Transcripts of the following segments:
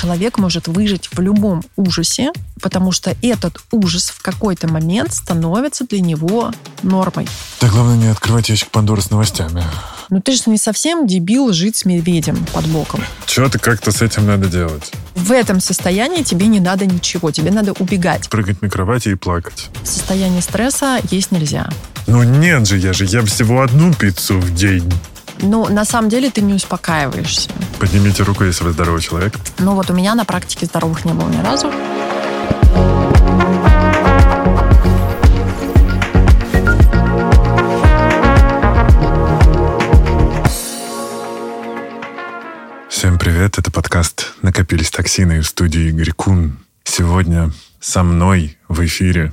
человек может выжить в любом ужасе, потому что этот ужас в какой-то момент становится для него нормой. Да главное не открывать ящик Пандоры с новостями. Ну ты же не совсем дебил жить с медведем под боком. Что-то как-то с этим надо делать. В этом состоянии тебе не надо ничего, тебе надо убегать. Прыгать на кровати и плакать. Состояние стресса есть нельзя. Ну нет же, я же ем всего одну пиццу в день. Ну, на самом деле ты не успокаиваешься. Поднимите руку, если вы здоровый человек. Ну вот у меня на практике здоровых не было ни разу. Всем привет, это подкаст «Накопились токсины» в студии Игорь Кун. Сегодня со мной в эфире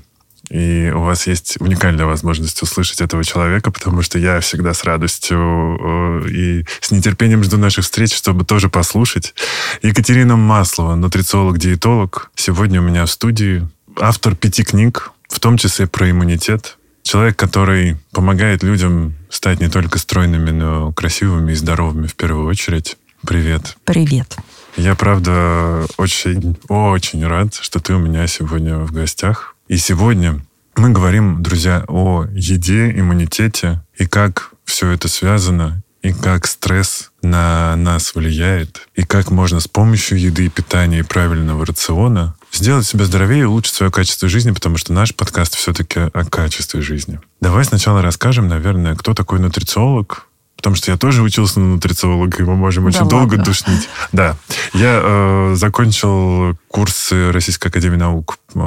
и у вас есть уникальная возможность услышать этого человека, потому что я всегда с радостью э, и с нетерпением жду наших встреч, чтобы тоже послушать. Екатерина Маслова, нутрициолог-диетолог, сегодня у меня в студии. Автор пяти книг, в том числе про иммунитет. Человек, который помогает людям стать не только стройными, но красивыми и здоровыми в первую очередь. Привет. Привет. Я, правда, очень, очень рад, что ты у меня сегодня в гостях. И сегодня мы говорим, друзья, о еде, иммунитете и как все это связано, и как стресс на нас влияет, и как можно с помощью еды питания и правильного рациона сделать себя здоровее и улучшить свое качество жизни, потому что наш подкаст все-таки о качестве жизни. Давай сначала расскажем, наверное, кто такой нутрициолог, потому что я тоже учился на нутрициолога, и мы можем да очень ладно. долго душнить. Да. Я э, закончил курсы Российской Академии Наук э,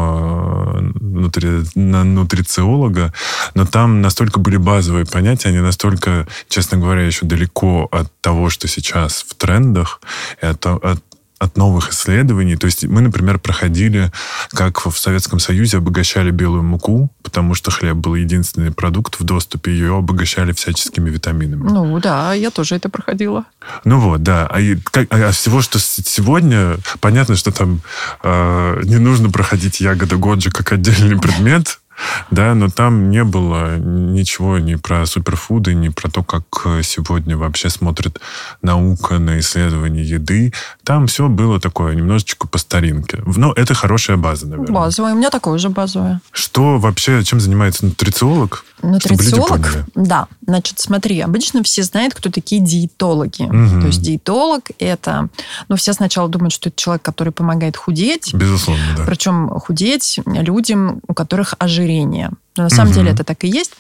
нутри, на нутрициолога, но там настолько были базовые понятия, они настолько, честно говоря, еще далеко от того, что сейчас в трендах, и от, от от новых исследований. То есть мы, например, проходили, как в Советском Союзе обогащали белую муку, потому что хлеб был единственный продукт в доступе, ее обогащали всяческими витаминами. Ну да, я тоже это проходила. Ну вот, да. А, как, а всего, что сегодня, понятно, что там э, не нужно проходить ягода Годжи как отдельный предмет, да, но там не было ничего ни про суперфуды, ни про то, как сегодня вообще смотрит наука на исследование еды. Там все было такое немножечко по старинке. Но это хорошая база, наверное. Базовая. У меня такое же базовое. Что вообще, чем занимается нутрициолог? Нутрициолог? Да. Значит, смотри, обычно все знают, кто такие диетологи. Угу. То есть диетолог это... Ну, все сначала думают, что это человек, который помогает худеть. Безусловно, да. Причем худеть людям, у которых ожирение. Но на самом угу. деле это так и есть.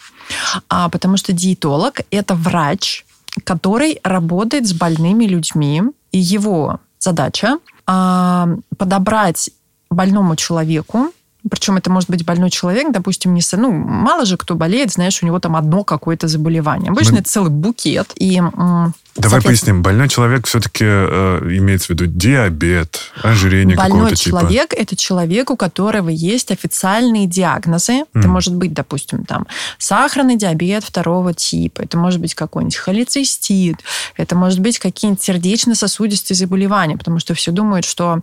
А, потому что диетолог – это врач, который работает с больными людьми. И его задача а, подобрать больному человеку причем это может быть больной человек, допустим, не... Ну, мало же кто болеет, знаешь, у него там одно какое-то заболевание. Обычно Мы... это целый букет. И Давай поясним. Больной человек все-таки э, имеется в виду диабет, ожирение какого-то типа. Больной человек – это человек, у которого есть официальные диагнозы. Mm. Это может быть, допустим, там сахарный диабет второго типа. Это может быть какой-нибудь холецистит. Это может быть какие-нибудь сердечно-сосудистые заболевания. Потому что все думают, что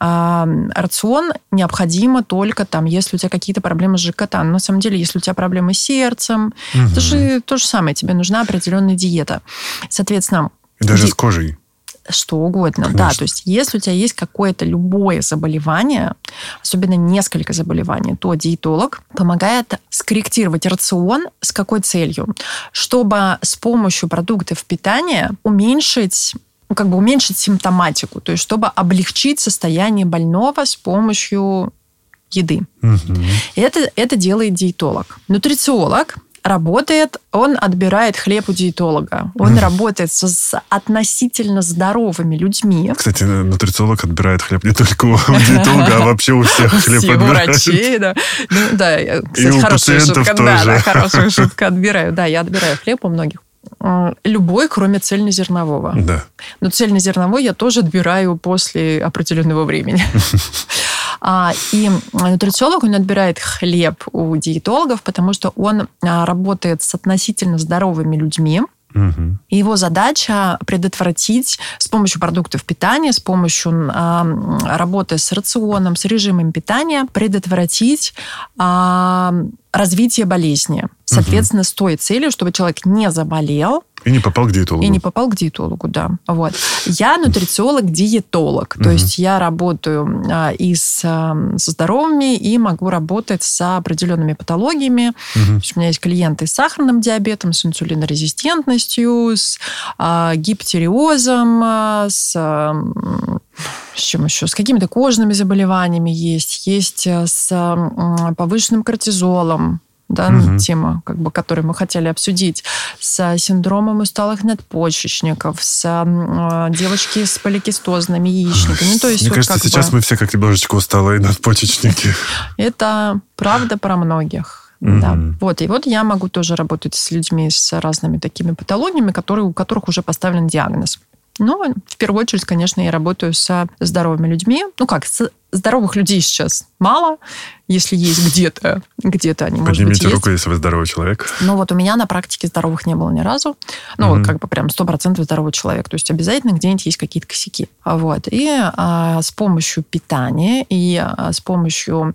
э, рацион необходимо только там, если у тебя какие-то проблемы с ЖКТ. Но на самом деле, если у тебя проблемы с сердцем, mm-hmm. это же то же самое. Тебе нужна определенная диета. Соответственно, соответственно... Даже с кожей? Что угодно, Конечно. да. То есть, если у тебя есть какое-то любое заболевание, особенно несколько заболеваний, то диетолог помогает скорректировать рацион с какой целью? Чтобы с помощью продуктов питания уменьшить ну, как бы уменьшить симптоматику, то есть чтобы облегчить состояние больного с помощью еды. Угу. Это, это делает диетолог. Нутрициолог работает, он отбирает хлеб у диетолога. Он работает с, с относительно здоровыми людьми. Кстати, нутрициолог отбирает хлеб не только у диетолога, а вообще у всех хлеб отбирает. врачей, да. Ну, да, кстати, И у хорошая шутка. Тоже. Да, да, хорошая шутка. Отбираю. Да, я отбираю хлеб у многих. Любой, кроме цельнозернового. Да. Но цельнозерновой я тоже отбираю после определенного времени. А, и нутрициолог, он отбирает хлеб у диетологов, потому что он а, работает с относительно здоровыми людьми, Угу. Его задача предотвратить с помощью продуктов питания, с помощью э, работы с рационом, с режимом питания, предотвратить э, развитие болезни. Соответственно, угу. с той целью, чтобы человек не заболел, И не попал к диетологу. И не попал к диетологу, да. Вот. Я нутрициолог-диетолог. То есть я работаю а, и с, а, со здоровыми, и могу работать с определенными патологиями. Угу. У меня есть клиенты с сахарным диабетом, с инсулинорезистентностью, с а, гипотериозом, с с чем еще? С какими-то кожными заболеваниями есть, есть с повышенным кортизолом, да, угу. тема, как бы, которую мы хотели обсудить, с синдромом усталых надпочечников, с э, девочки с поликистозными яичниками. Ну, то есть, Мне вот кажется, сейчас бы... мы все как немножечко усталые надпочечники. Это правда про многих. Mm-hmm. Да. Вот. И вот я могу тоже работать с людьми с разными такими патологиями, которые, у которых уже поставлен диагноз. Но в первую очередь, конечно, я работаю со здоровыми людьми. Ну как, с здоровых людей сейчас мало, если есть где-то, где-то они, Поднимите может быть, руку, есть. если вы здоровый человек. Ну вот у меня на практике здоровых не было ни разу. Ну угу. вот как бы прям сто процентов здоровый человек. То есть обязательно где-нибудь есть какие-то косяки. Вот. И а, с помощью питания и а, с помощью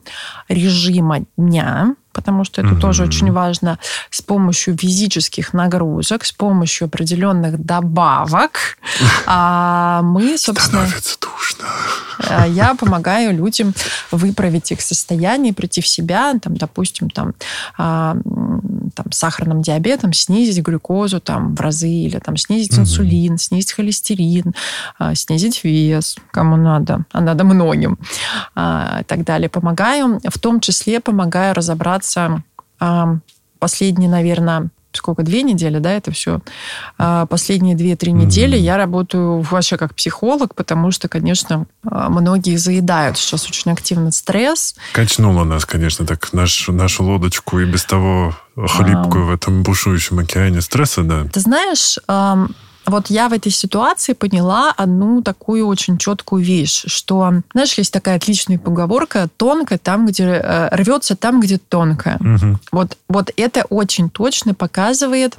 режима дня, потому что это mm тоже очень важно, с помощью физических нагрузок, с помощью определенных добавок а, мы, собственно... Становится душно. Э, я помогаю людям выправить их состояние, прийти в себя, там, допустим, там, а, там, сахарным диабетом, снизить глюкозу там, в разы, или там, снизить угу. инсулин, снизить холестерин, а, снизить вес, кому надо, а надо многим, а, и так далее. Помогаю, в том числе помогаю разобраться последние, наверное, сколько, две недели, да, это все. А последние две-три недели mm-hmm. я работаю вообще как психолог, потому что, конечно, а, многие заедают сейчас очень активно стресс. Качнуло нас, конечно, так наш, нашу лодочку и без того хлипкую а... в этом бушующем океане стресса, да. Ты знаешь, вот я в этой ситуации поняла одну такую очень четкую вещь, что, знаешь, есть такая отличная поговорка «тонко там, где э, рвется там, где тонко». Угу. Вот, вот это очень точно показывает,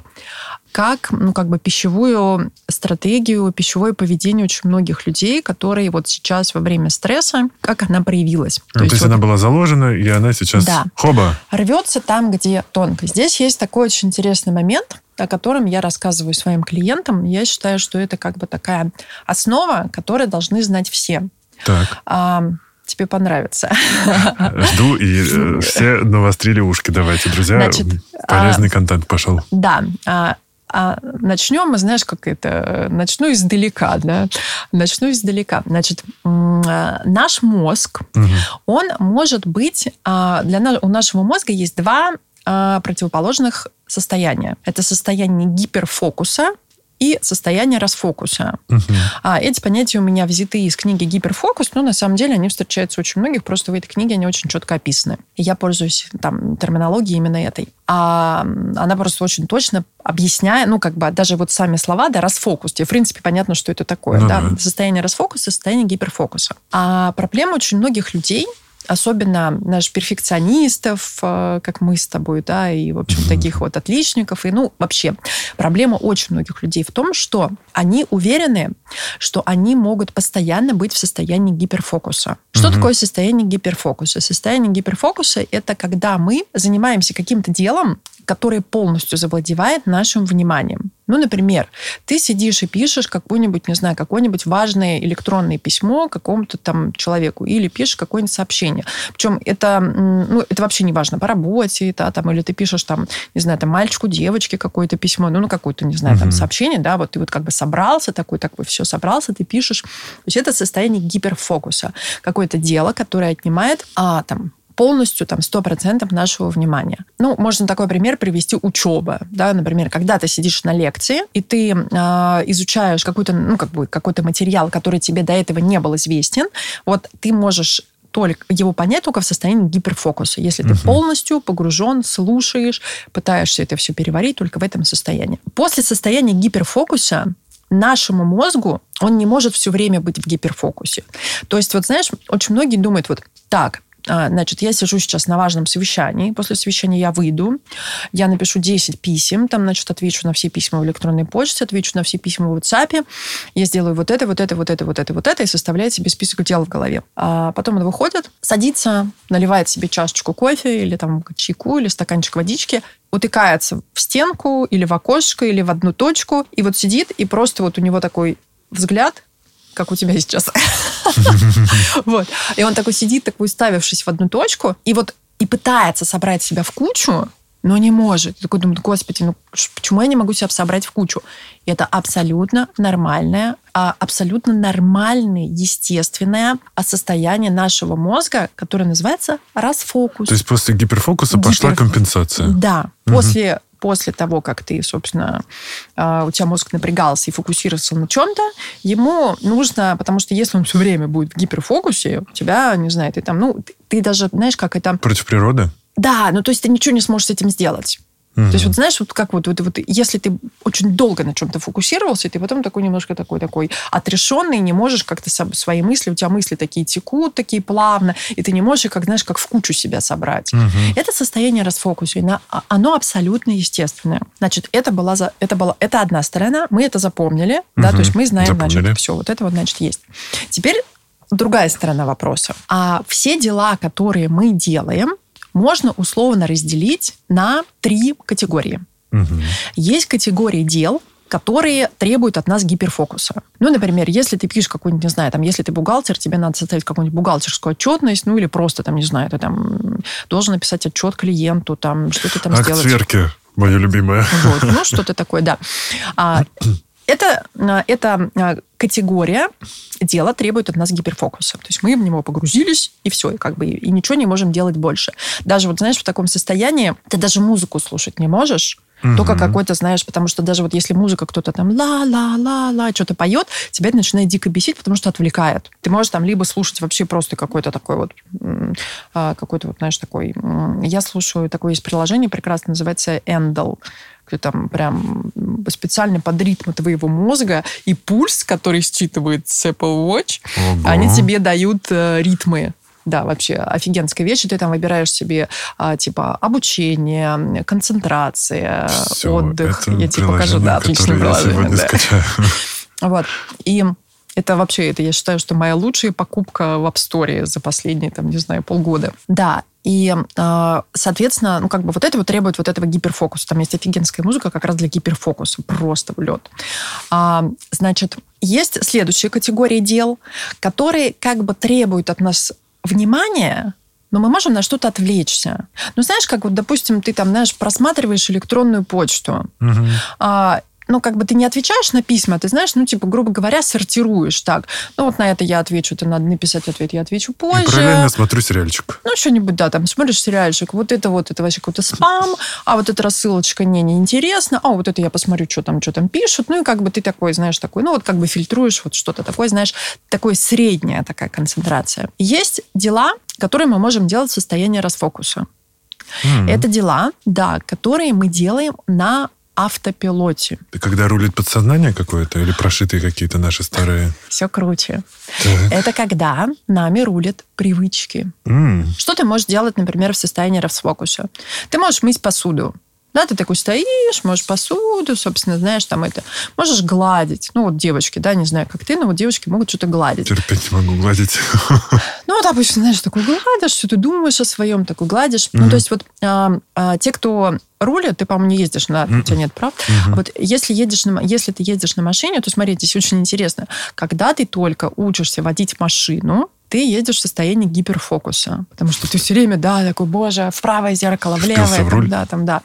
как, ну, как бы пищевую стратегию, пищевое поведение очень многих людей, которые вот сейчас во время стресса, как она проявилась. Ну, то, то есть, вот, она была заложена, и она сейчас да, хоба. Рвется там, где тонко. Здесь есть такой очень интересный момент, о котором я рассказываю своим клиентам. Я считаю, что это как бы такая основа, которую должны знать все. Так. А, тебе понравится. Жду, и э, все навострили ушки. Давайте, друзья, Значит, полезный а, контент пошел. Да. А, а начнем мы, знаешь, как это, начну издалека, да, начну издалека. Значит, а, наш мозг, угу. он может быть, а, для у нашего мозга есть два противоположных состояния. Это состояние гиперфокуса и состояние расфокуса. Угу. А, эти понятия у меня взяты из книги «Гиперфокус», но на самом деле они встречаются очень многих, просто в этой книге они очень четко описаны. И я пользуюсь там терминологией именно этой. А она просто очень точно объясняет, ну, как бы даже вот сами слова, да, расфокус. Тебе, в принципе, понятно, что это такое, ну, да? да. Состояние расфокуса, состояние гиперфокуса. А проблема очень многих людей – особенно наших перфекционистов, э, как мы с тобой, да, и, в общем, mm-hmm. таких вот отличников. И, ну, вообще, проблема очень многих людей в том, что они уверены, что они могут постоянно быть в состоянии гиперфокуса. Что такое состояние гиперфокуса? Состояние гиперфокуса – это когда мы занимаемся каким-то делом, которое полностью завладевает нашим вниманием. Ну, например, ты сидишь и пишешь какое-нибудь, не знаю, какое-нибудь важное электронное письмо какому-то там человеку или пишешь какое-нибудь сообщение. Причем это, ну, это вообще не важно по работе, да, там, или ты пишешь там, не знаю, там мальчику, девочке какое-то письмо, ну, ну какое-то, не знаю, там сообщение, да, вот ты вот как бы собрался такой, такой, все собрался, ты пишешь. То есть это состояние гиперфокуса. Какое-то дело, которое отнимает, а, там, полностью там 100% нашего внимания. Ну, можно такой пример привести учеба. Да? Например, когда ты сидишь на лекции, и ты э, изучаешь какой-то, ну, как бы, какой-то материал, который тебе до этого не был известен, вот ты можешь только его понять только в состоянии гиперфокуса. Если ты полностью погружен, слушаешь, пытаешься это все переварить только в этом состоянии. После состояния гиперфокуса нашему мозгу он не может все время быть в гиперфокусе. То есть, вот знаешь, очень многие думают, вот так, значит, я сижу сейчас на важном совещании, после совещания я выйду, я напишу 10 писем, там, значит, отвечу на все письма в электронной почте, отвечу на все письма в WhatsApp, я сделаю вот это, вот это, вот это, вот это, вот это, и составляет себе список дел в голове. А потом он выходит, садится, наливает себе чашечку кофе или там чайку, или стаканчик водички, утыкается в стенку или в окошко, или в одну точку, и вот сидит, и просто вот у него такой взгляд, как у тебя сейчас. Вот. И он такой сидит, такой уставившись в одну точку, и вот и пытается собрать себя в кучу, но не может. И такой думает, господи, ну почему я не могу себя собрать в кучу? И это абсолютно нормальное, а, абсолютно нормальное, естественное состояние нашего мозга, которое называется расфокус. То есть после гиперфокуса Гипер... пошла компенсация? Да. Угу. После после того, как ты, собственно, а, у тебя мозг напрягался и фокусировался на чем-то, ему нужно, потому что если он все время будет в гиперфокусе, у тебя, не знаю, ты там, ну, ты даже, знаешь, как это... Против природы? Да, ну то есть ты ничего не сможешь с этим сделать. Угу. То есть вот знаешь, вот как вот, вот, вот если ты очень долго на чем-то фокусировался, ты потом такой немножко такой такой отрешенный, не можешь как-то свои мысли, у тебя мысли такие текут, такие плавно, и ты не можешь как знаешь, как в кучу себя собрать. Угу. Это состояние расфокуса, а, оно абсолютно естественное. Значит, это была за, это была это одна сторона, мы это запомнили, угу. да, то есть мы знаем, запомнили. значит, все, вот это вот значит есть. Теперь другая сторона вопроса. А все дела, которые мы делаем, можно условно разделить на три категории. Угу. Есть категории дел, которые требуют от нас гиперфокуса. Ну, например, если ты пишешь какую-нибудь, не знаю, там, если ты бухгалтер, тебе надо составить какую-нибудь бухгалтерскую отчетность, ну, или просто, там, не знаю, ты там должен написать отчет клиенту, там, что ты там Акт сделать. сверки, мое любимое. Вот, ну, что-то такое, да. А, это, а, это а, категория дела требует от нас гиперфокуса. То есть мы в него погрузились, и все, и как бы и ничего не можем делать больше. Даже вот, знаешь, в таком состоянии ты даже музыку слушать не можешь, Угу. Только какой-то, знаешь, потому что даже вот если музыка кто-то там ла-ла-ла-ла, что-то поет, тебя это начинает дико бесить, потому что отвлекает. Ты можешь там либо слушать вообще просто какой-то такой вот, какой-то вот, знаешь, такой... Я слушаю, такое есть приложение прекрасно, называется Endel там прям специально под ритм твоего мозга и пульс, который считывает с Apple Watch, Ого. они тебе дают э, ритмы. Да, вообще офигенская вещь. Ты там выбираешь себе а, типа обучение, концентрация, Все, отдых. Я тебе покажу, да, отличное приложение. Да. Вот. И это вообще, это я считаю, что моя лучшая покупка в App Store за последние, там, не знаю, полгода. Да, и, а, соответственно, ну, как бы вот это вот требует вот этого гиперфокуса. Там есть офигенская музыка как раз для гиперфокуса. Просто в лед. А, значит, есть следующая категория дел, которые как бы требуют от нас внимания, но мы можем на что-то отвлечься. Ну, знаешь, как вот, допустим, ты там, знаешь, просматриваешь электронную почту, угу. а, ну, как бы ты не отвечаешь на письма, ты знаешь, ну, типа, грубо говоря, сортируешь так. Ну, вот на это я отвечу, это надо написать ответ, я отвечу позже. И параллельно смотрю сериальчик. Ну, что-нибудь, да, там смотришь сериальчик, вот это вот, это вообще какой-то спам, а вот эта рассылочка не, неинтересна, а вот это я посмотрю, что там, что там пишут, ну, и как бы ты такой, знаешь, такой, ну, вот как бы фильтруешь вот что-то такое, знаешь, такое средняя такая концентрация. Есть дела, которые мы можем делать в состоянии расфокуса. Mm-hmm. Это дела, да, которые мы делаем на автопилоте. Это когда рулит подсознание какое-то или прошитые какие-то наши старые? Все круче. Так. Это когда нами рулят привычки. Mm. Что ты можешь делать, например, в состоянии расфокуса? Ты можешь мыть посуду. Да, ты такой стоишь, можешь посуду, собственно, знаешь, там это. Можешь гладить. Ну, вот девочки, да, не знаю, как ты, но вот девочки могут что-то гладить. Терпеть не могу гладить. Ну, вот обычно, знаешь, такой гладишь, что ты думаешь о своем, такой гладишь. Mm-hmm. Ну, то есть вот а, а, те, кто рулят, ты, по-моему, не ездишь на... Mm-hmm. У тебя нет прав. Mm-hmm. Вот если, едешь на, если ты ездишь на машине, то, смотри, здесь очень интересно. Когда ты только учишься водить машину, ты едешь в состоянии гиперфокуса, потому что ты все время, да, такой, боже, в правое зеркало, в левое, там, да, там, да.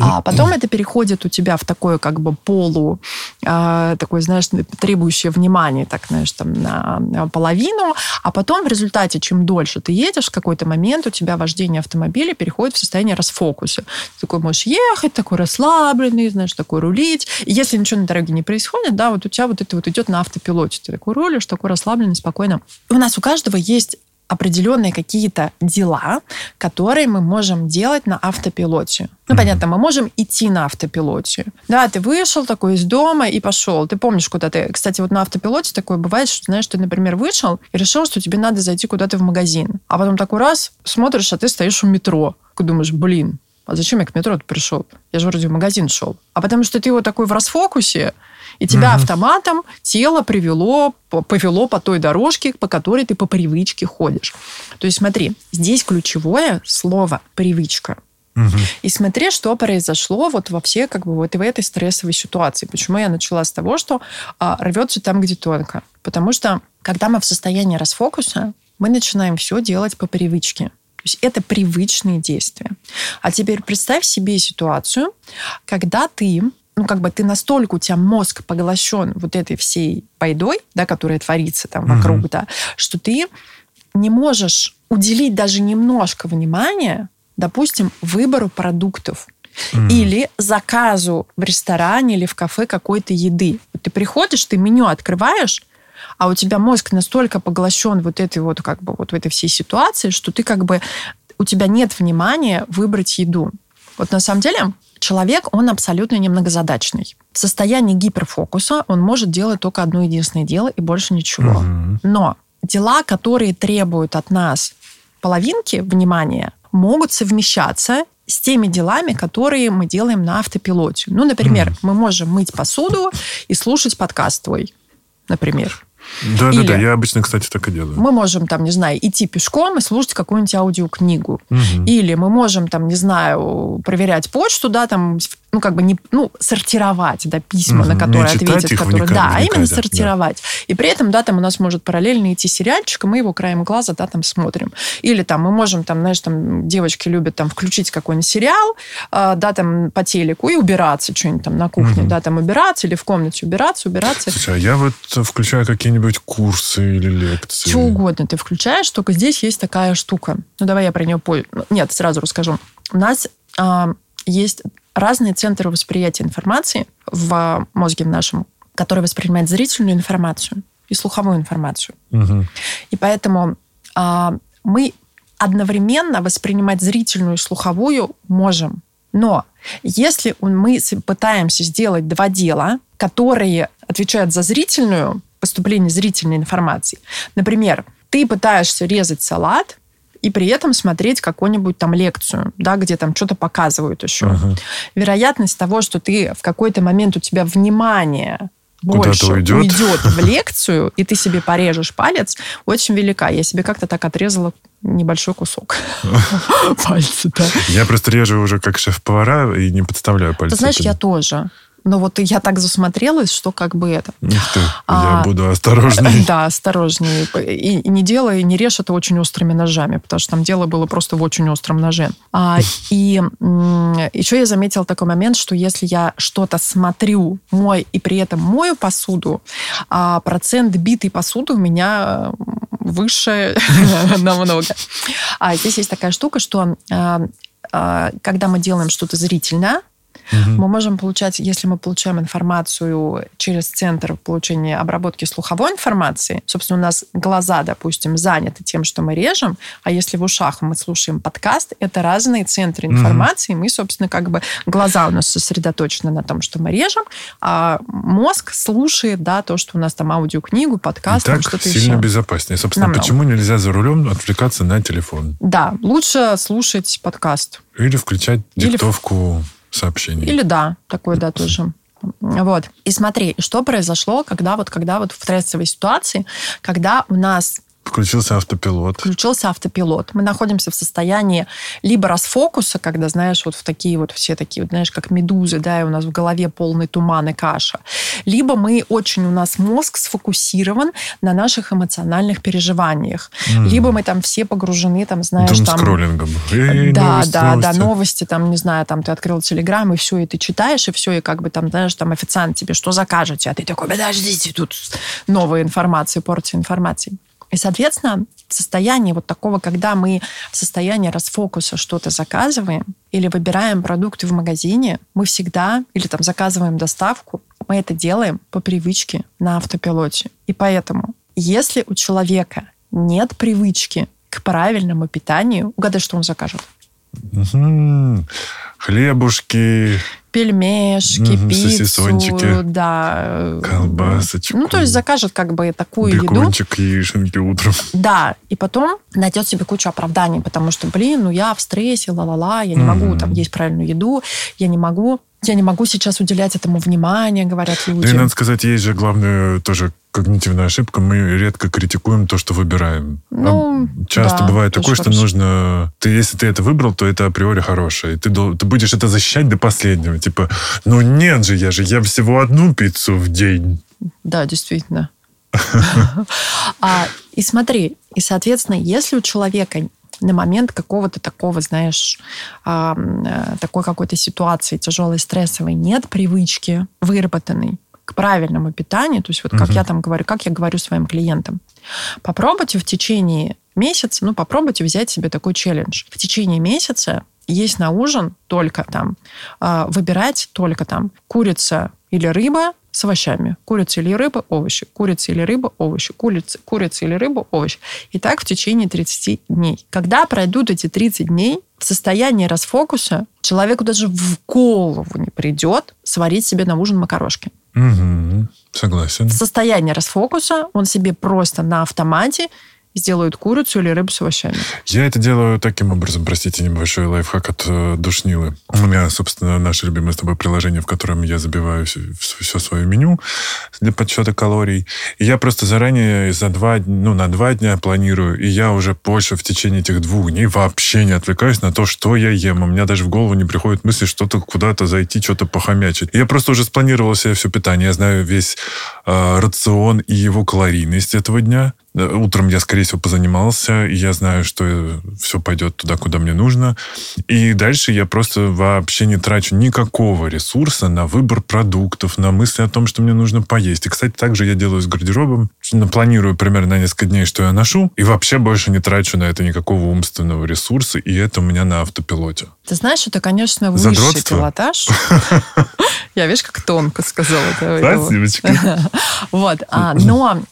А потом это переходит у тебя в такое как бы полу, э, такое, знаешь, требующее внимания, так, знаешь, там, на половину, а потом в результате, чем дольше ты едешь, в какой-то момент у тебя вождение автомобиля переходит в состояние расфокуса. Ты такой можешь ехать, такой расслабленный, знаешь, такой рулить. И если ничего на дороге не происходит, да, вот у тебя вот это вот идет на автопилоте. Ты такой рулишь, такой расслабленный, спокойно. У нас у каждого каждого есть определенные какие-то дела, которые мы можем делать на автопилоте. Ну, понятно, мы можем идти на автопилоте. Да, ты вышел такой из дома и пошел. Ты помнишь, куда ты... Кстати, вот на автопилоте такое бывает, что, знаешь, ты, например, вышел и решил, что тебе надо зайти куда-то в магазин. А потом такой раз смотришь, а ты стоишь у метро. Ты думаешь, блин, а зачем я к метро пришел? Я же вроде в магазин шел. А потому что ты вот такой в расфокусе, и тебя угу. автоматом тело привело, повело по той дорожке, по которой ты по привычке ходишь. То есть смотри, здесь ключевое слово «привычка». Угу. И смотри, что произошло вот во все, как бы вот в этой стрессовой ситуации. Почему я начала с того, что а, рвется там, где тонко. Потому что, когда мы в состоянии расфокуса, мы начинаем все делать по привычке. То есть это привычные действия. А теперь представь себе ситуацию, когда ты ну, как бы ты настолько, у тебя мозг поглощен вот этой всей пайдой, да, которая творится там вокруг, угу. да, что ты не можешь уделить даже немножко внимания, допустим, выбору продуктов mm. или заказу в ресторане или в кафе какой-то еды. Ты приходишь, ты меню открываешь, а у тебя мозг настолько поглощен вот этой вот как бы вот в этой всей ситуации, что ты как бы у тебя нет внимания выбрать еду. Вот на самом деле человек, он абсолютно немногозадачный. В состоянии гиперфокуса он может делать только одно единственное дело и больше ничего. Угу. Но дела, которые требуют от нас половинки внимания, могут совмещаться с теми делами, которые мы делаем на автопилоте. Ну, например, mm. мы можем мыть посуду и слушать подкаст твой, например. Да, Или да, да. Я обычно, кстати, так и делаю. Мы можем, там, не знаю, идти пешком и слушать какую-нибудь аудиокнигу. Угу. Или мы можем, там, не знаю, проверять почту, да, там, ну, как бы не, ну, сортировать, да, письма, угу. на которые не ответят, их, которые, вникать, да, вникать, а именно да, сортировать. Да. И при этом, да, там у нас может параллельно идти сериальчик, и мы его краем глаза, да, там смотрим. Или там мы можем, там, знаешь, там девочки любят там включить какой-нибудь сериал, э, да, там по телеку и убираться что-нибудь там на кухне, угу. да, там убираться или в комнате убираться, убираться. Слушай, а я вот включаю какие-нибудь курсы или лекции. Что угодно ты включаешь, только здесь есть такая штука. Ну, давай я про нее позже. Нет, сразу расскажу. У нас э, есть разные центры восприятия информации в мозге в нашем, которые воспринимают зрительную информацию и слуховую информацию. Угу. И поэтому а, мы одновременно воспринимать зрительную и слуховую можем. Но если мы пытаемся сделать два дела, которые отвечают за зрительную, поступление зрительной информации, например, ты пытаешься резать салат, и при этом смотреть какую-нибудь там лекцию, да, где там что-то показывают еще. Ага. Вероятность того, что ты в какой-то момент у тебя внимание больше уйдет. уйдет в лекцию, и ты себе порежешь палец, очень велика. Я себе как-то так отрезала небольшой кусок пальца. Я просто режу уже как шеф-повара и не подставляю пальцы. Ты знаешь, я тоже. Но вот я так засмотрелась, что как бы это... Ух ты, а, я буду осторожнее. Да, осторожнее. И, и не делай, не режь это очень острыми ножами, потому что там дело было просто в очень остром ноже. А, и еще я заметила такой момент, что если я что-то смотрю, мой, и при этом мою посуду, а процент битой посуды у меня выше намного. А здесь есть такая штука, что а, а, когда мы делаем что-то зрительно, Угу. Мы можем получать, если мы получаем информацию через центр получения обработки слуховой информации, собственно, у нас глаза, допустим, заняты тем, что мы режем, а если в ушах мы слушаем подкаст, это разные центры информации. Угу. Мы, собственно, как бы глаза у нас сосредоточены на том, что мы режем, а мозг слушает, да, то, что у нас там аудиокнигу, подкаст, так что-то сильно еще. безопаснее. Собственно, Намного. почему нельзя за рулем отвлекаться на телефон? Да, лучше слушать подкаст. Или включать Или диктовку сообщений. Или да, такой, да, тоже. Вот. И смотри, что произошло, когда вот, когда вот в стрессовой ситуации, когда у нас Включился автопилот. Включился автопилот. Мы находимся в состоянии либо расфокуса, когда, знаешь, вот в такие вот все такие, вот, знаешь, как медузы, да, и у нас в голове полный туман и каша. Либо мы очень, у нас мозг сфокусирован на наших эмоциональных переживаниях. Mm. Либо мы там все погружены, там, знаешь, Дум там... скроллингом. Эй, да, новости, да, новости. да, новости, там, не знаю, там ты открыл Телеграм, и все, и ты читаешь, и все, и как бы там, знаешь, там официант тебе что закажете, а ты такой, подождите, тут новая информация, порция информации. И, соответственно, в состоянии вот такого, когда мы в состоянии расфокуса что-то заказываем или выбираем продукты в магазине, мы всегда, или там заказываем доставку, мы это делаем по привычке на автопилоте. И поэтому, если у человека нет привычки к правильному питанию. Угадай, что он закажет. Хлебушки, пельмешки, угу, пиццу, да. Колбасочку. Ну, то есть закажет как бы такую Бекончик, еду. яишенки утром. Да, и потом найдет себе кучу оправданий, потому что, блин, ну я в стрессе, ла-ла-ла, я не угу. могу там есть правильную еду, я не могу я не могу сейчас уделять этому внимание, говорят люди. Да и надо сказать, есть же главная тоже когнитивная ошибка. Мы редко критикуем то, что выбираем. Ну, Часто да, бывает такое, что нужно... Ты, если ты это выбрал, то это априори хорошее. ты, ты будешь это защищать до последнего. Типа, ну нет же, я же я всего одну пиццу в день. Да, действительно. А, и смотри, и, соответственно, если у человека на момент какого-то такого, знаешь, э, такой какой-то ситуации тяжелой, стрессовой нет привычки выработанной к правильному питанию, то есть вот как угу. я там говорю, как я говорю своим клиентам, попробуйте в течение месяца, ну, попробуйте взять себе такой челлендж. В течение месяца есть на ужин только там, э, выбирать только там курица или рыба с овощами. Курица или рыба, овощи. Курица или рыба, овощи. Курица, курица или рыба, овощи. И так в течение 30 дней. Когда пройдут эти 30 дней, в состоянии расфокуса человеку даже в голову не придет сварить себе на ужин макарошки. Угу, согласен. В состоянии расфокуса он себе просто на автомате сделают курицу или рыбу с овощами. Я это делаю таким образом, простите, небольшой лайфхак от э, душнилы. У меня, собственно, наше любимое с тобой приложение, в котором я забиваю все, все свое меню для подсчета калорий. И я просто заранее за два, ну, на два дня планирую, и я уже больше в течение этих двух дней вообще не отвлекаюсь на то, что я ем. У меня даже в голову не приходит мысли что-то куда-то зайти, что-то похомячить. Я просто уже спланировал себе все питание. Я знаю весь э, рацион и его калорийность этого дня. Утром я, скорее всего, позанимался, и я знаю, что все пойдет туда, куда мне нужно. И дальше я просто вообще не трачу никакого ресурса на выбор продуктов, на мысли о том, что мне нужно поесть. И, кстати, также я делаю с гардеробом. Планирую примерно на несколько дней, что я ношу, и вообще больше не трачу на это никакого умственного ресурса, и это у меня на автопилоте. Ты знаешь, это, конечно, высший Задротство? пилотаж. Я, видишь, как тонко сказала. Спасибо. Вот. А, но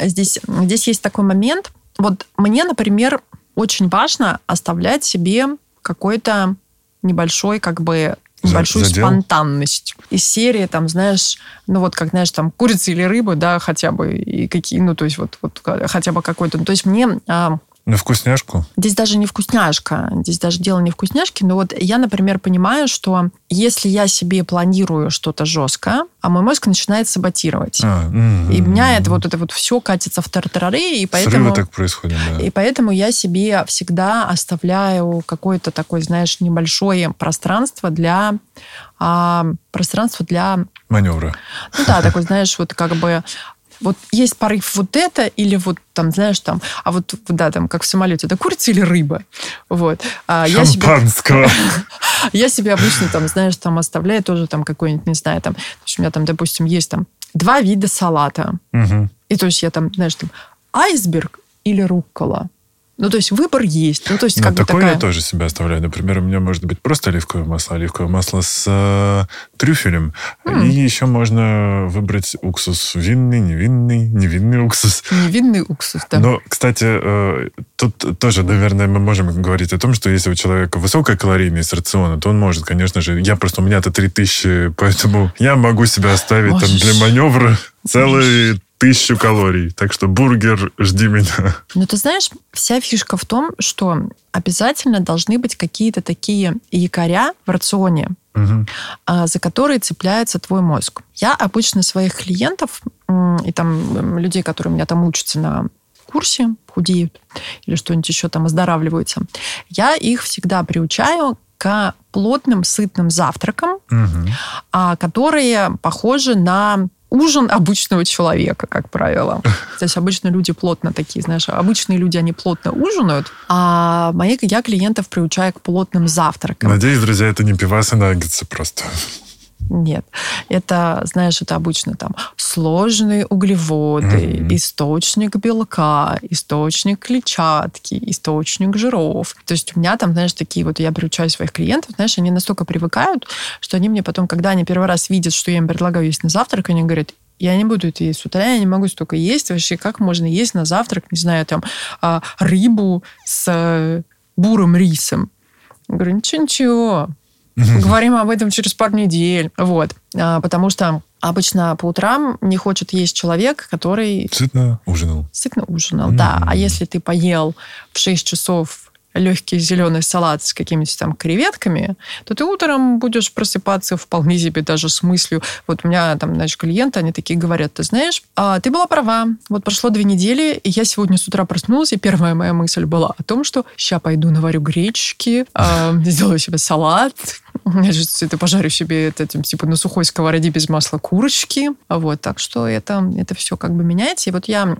здесь, здесь есть такой момент. Вот мне, например, очень важно оставлять себе какой-то небольшой, как бы, небольшую Задел? спонтанность. Из серии, там, знаешь, ну вот как, знаешь, там, курица или рыба, да, хотя бы, и какие, ну, то есть вот, вот хотя бы какой-то. Ну, то есть мне а, на вкусняшку? Здесь даже не вкусняшка. Здесь даже дело не вкусняшки. Но вот я, например, понимаю, что если я себе планирую что-то жесткое, а мой мозг начинает саботировать. А, и у меня это вот это вот все катится в тартарары, и поэтому... Срывы так происходят, да. И поэтому я себе всегда оставляю какое-то такое, знаешь, небольшое пространство для... А, пространство для... Маневра. Ну да, такой, знаешь, вот как бы вот есть порыв вот это, или вот там, знаешь, там, а вот, да, там, как в самолете, это курица или рыба? Вот. А Шампанского. Я себе обычно, там, знаешь, там оставляю тоже там какой-нибудь, не знаю, там, у меня там, допустим, есть там два вида салата. И то есть я там, знаешь, там, айсберг или руккола. Ну, то есть выбор есть. Ну, то есть, ну, как такое бы такая... я тоже себя оставляю. Например, у меня может быть просто оливковое масло, оливковое масло с э, трюфелем. Mm. И еще можно выбрать уксус винный, невинный, невинный уксус. Невинный уксус, да. Но, кстати, э, тут тоже, наверное, мы можем говорить о том, что если у человека высокая калорийность рациона, то он может, конечно же... Я просто... У меня-то 3000, поэтому я могу себя оставить там для маневра целый тысячу калорий. Так что бургер, жди меня. Ну, ты знаешь, вся фишка в том, что обязательно должны быть какие-то такие якоря в рационе, угу. за которые цепляется твой мозг. Я обычно своих клиентов и там людей, которые у меня там учатся на курсе, худеют или что-нибудь еще там оздоравливаются, я их всегда приучаю к плотным, сытным завтракам, угу. которые похожи на ужин обычного человека, как правило. То есть обычно люди плотно такие, знаешь, обычные люди, они плотно ужинают, а мои, я клиентов приучаю к плотным завтракам. Надеюсь, друзья, это не пивасы наггетсы просто. Нет. Это, знаешь, это обычно там сложные углеводы, mm-hmm. источник белка, источник клетчатки, источник жиров. То есть у меня там, знаешь, такие вот, я приучаю своих клиентов, знаешь, они настолько привыкают, что они мне потом, когда они первый раз видят, что я им предлагаю есть на завтрак, они говорят, я не буду это есть с утра, я не могу столько есть. Вообще, как можно есть на завтрак, не знаю, там, а, рыбу с э, бурым рисом? Я говорю, ничего-ничего, Говорим об этом через пару недель. Вот. А, потому что обычно по утрам не хочет есть человек, который... Сытно ужинал. Сытно ужинал, mm-hmm. да. А если ты поел в 6 часов легкий зеленый салат с какими-то там креветками, то ты утром будешь просыпаться вполне себе даже с мыслью. Вот у меня там, значит, клиенты, они такие говорят, ты знаешь, а, ты была права. Вот прошло две недели, и я сегодня с утра проснулась, и первая моя мысль была о том, что сейчас пойду наварю гречки, а, сделаю себе салат, значит, это пожарю себе это, типа на сухой сковороде без масла курочки. Вот, так что это, это все как бы меняется. И вот я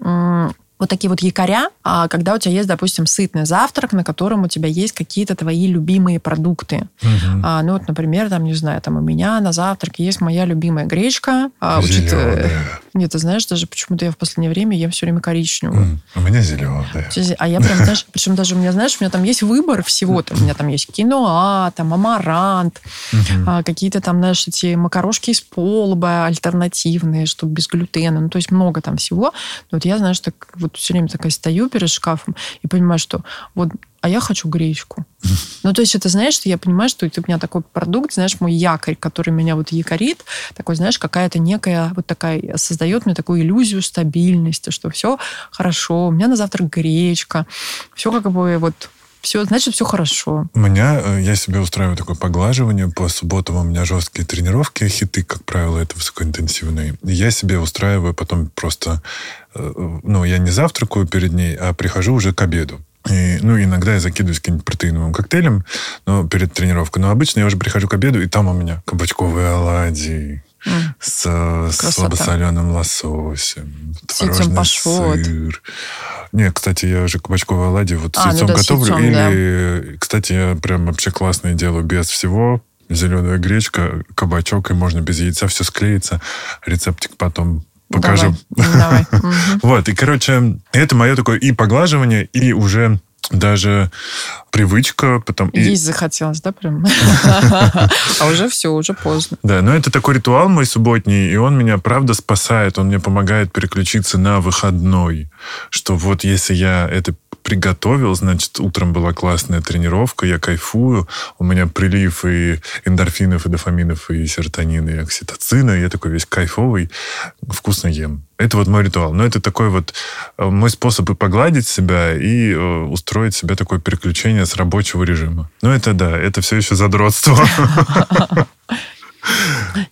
вот такие вот якоря, а когда у тебя есть, допустим, сытный завтрак, на котором у тебя есть какие-то твои любимые продукты. Угу. Ну вот, например, там, не знаю, там у меня на завтрак есть моя любимая гречка. А, Зеленая. Нет, ты знаешь, даже почему-то я в последнее время ем все время коричневую. Mm, у меня зеленая. А я прям, знаешь, причем даже у меня, знаешь, у меня там есть выбор всего. Там, у меня там есть киноа, там амарант, mm-hmm. а, какие-то там, знаешь, эти макарошки из полба альтернативные, чтобы без глютена. Ну, то есть много там всего. Но вот я, знаешь, так вот все время такая стою перед шкафом и понимаю, что вот а я хочу гречку. Ну, то есть это, знаешь, я понимаю, что это у меня такой продукт, знаешь, мой якорь, который меня вот якорит, такой, знаешь, какая-то некая вот такая, создает мне такую иллюзию стабильности, что все хорошо, у меня на завтрак гречка, все как бы вот все, значит, все хорошо. У меня, э, я себе устраиваю такое поглаживание. По субботам у меня жесткие тренировки, хиты, как правило, это высокоинтенсивные. Я себе устраиваю потом просто, э, ну, я не завтракаю перед ней, а прихожу уже к обеду. И, ну, иногда я закидываюсь каким-нибудь протеиновым коктейлем но перед тренировкой. Но обычно я уже прихожу к обеду, и там у меня кабачковые оладьи, Mm. С, с слабосоленым лососем, пашот. сыр. Не, кстати, я уже кабачковые оладьи вот а, с яйцом ну да, готовлю. С яйцом, Или, да. кстати, я прям вообще классные делаю без всего. Зеленая гречка, кабачок, и можно без яйца все склеится. Рецептик потом покажу. Давай. Вот, и, короче, это мое такое и поглаживание, и уже даже привычка. Потом... Есть и... захотелось, да, прям? А уже все, уже поздно. Да, но это такой ритуал мой субботний, и он меня, правда, спасает. Он мне помогает переключиться на выходной. Что вот если я это приготовил, значит, утром была классная тренировка, я кайфую, у меня прилив и эндорфинов, и дофаминов, и серотонина, и окситоцина, я такой весь кайфовый, вкусно ем. Это вот мой ритуал. Но это такой вот э, мой способ и погладить себя, и э, устроить себе такое переключение с рабочего режима. Но это да, это все еще задротство.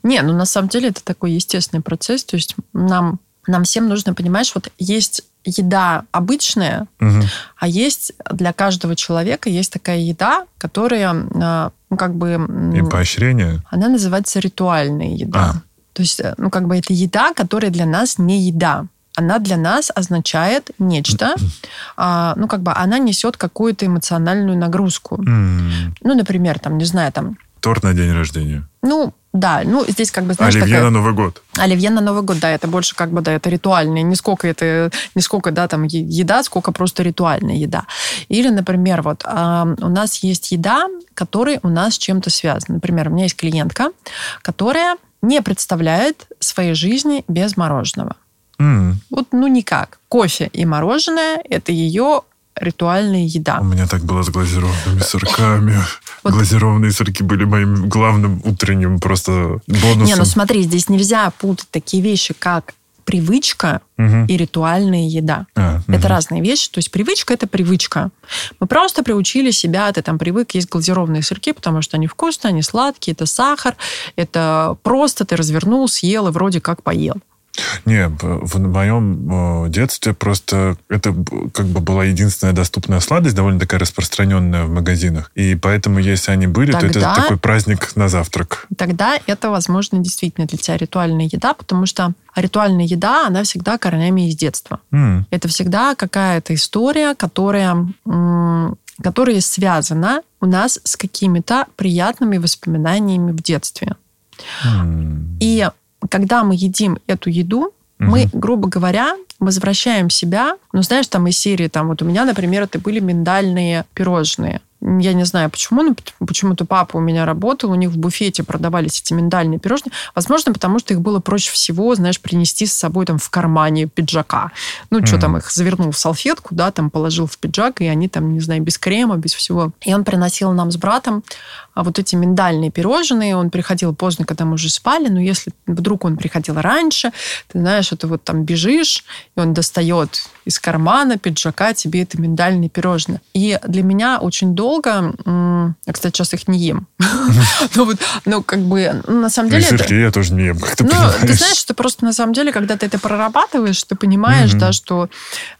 Не, ну на самом деле это такой естественный процесс. То есть нам, нам всем нужно понимать, вот есть еда обычная, угу. а есть для каждого человека есть такая еда, которая, э, ну, как бы... И поощрение? Она называется ритуальная еда. А. То есть, э, ну, как бы это еда, которая для нас не еда. Она для нас означает нечто, а, ну, как бы она несет какую-то эмоциональную нагрузку. Mm. Ну, например, там, не знаю, там... Торт на день рождения. Ну, да, ну, здесь как бы, знаешь, Оливье такая... на Новый год. Оливье на Новый год, да, это больше как бы, да, это ритуальное. Не сколько это, не сколько, да, там, еда, сколько просто ритуальная еда. Или, например, вот э, у нас есть еда, которая у нас с чем-то связана. Например, у меня есть клиентка, которая не представляет своей жизни без мороженого. Mm. Вот, ну, никак. Кофе и мороженое – это ее ритуальная еда. У меня так было с глазированными сырками. Вот. Глазированные сырки были моим главным утренним просто бонусом. Не, ну смотри, здесь нельзя путать такие вещи, как привычка угу. и ритуальная еда. А, это угу. разные вещи. То есть привычка это привычка. Мы просто приучили себя, ты там привык есть глазированные сырки, потому что они вкусные, они сладкие, это сахар, это просто ты развернул, съел и вроде как поел. Не, в моем э, детстве просто это как бы была единственная доступная сладость, довольно такая распространенная в магазинах. И поэтому, если они были, тогда, то это такой праздник на завтрак. Тогда это, возможно, действительно для тебя ритуальная еда, потому что ритуальная еда, она всегда корнями из детства. Mm. Это всегда какая-то история, которая которая связана у нас с какими-то приятными воспоминаниями в детстве. Mm. И когда мы едим эту еду, угу. мы, грубо говоря, возвращаем себя, ну, знаешь, там из серии, там, вот у меня, например, это были миндальные пирожные. Я не знаю почему, но почему-то папа у меня работал, у них в буфете продавались эти миндальные пирожные. Возможно, потому что их было проще всего, знаешь, принести с собой там в кармане пиджака. Ну, mm-hmm. что там, их завернул в салфетку, да, там положил в пиджак, и они там, не знаю, без крема, без всего. И он приносил нам с братом а вот эти миндальные пирожные. Он приходил поздно, когда мы уже спали, но если вдруг он приходил раньше, ты знаешь, это вот там бежишь, и он достает из кармана пиджака тебе это миндальные пирожные. И для меня очень долго... Я, кстати, сейчас их не ем. Ну, вот, ну, как бы, ну, на самом деле... Сырки я тоже не ем, как ты Ну, ты знаешь, что просто на самом деле, когда ты это прорабатываешь, ты понимаешь, да, что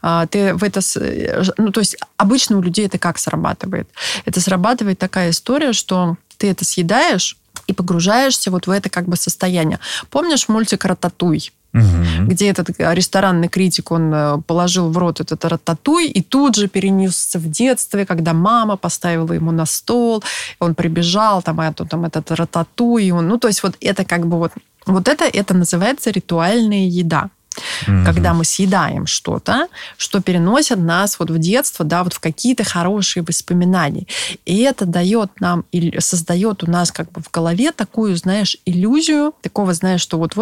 а, ты в это... Э, ну, то есть обычно у людей это как срабатывает? Это срабатывает такая история, что ты это съедаешь, и погружаешься вот в это как бы состояние. Помнишь мультик «Рататуй»? Угу. где этот ресторанный критик, он э, положил в рот этот рататуй и тут же перенесся в детстве, когда мама поставила ему на стол, он прибежал, там, а, там этот рататуй, и он, ну, то есть вот это как бы вот, вот это, это называется ритуальная еда. Mm-hmm. Когда мы съедаем что-то, что переносит нас вот в детство, да, вот в какие-то хорошие воспоминания. И это дает нам, создает у нас как бы в голове такую, знаешь, иллюзию, такого, знаешь, что вот,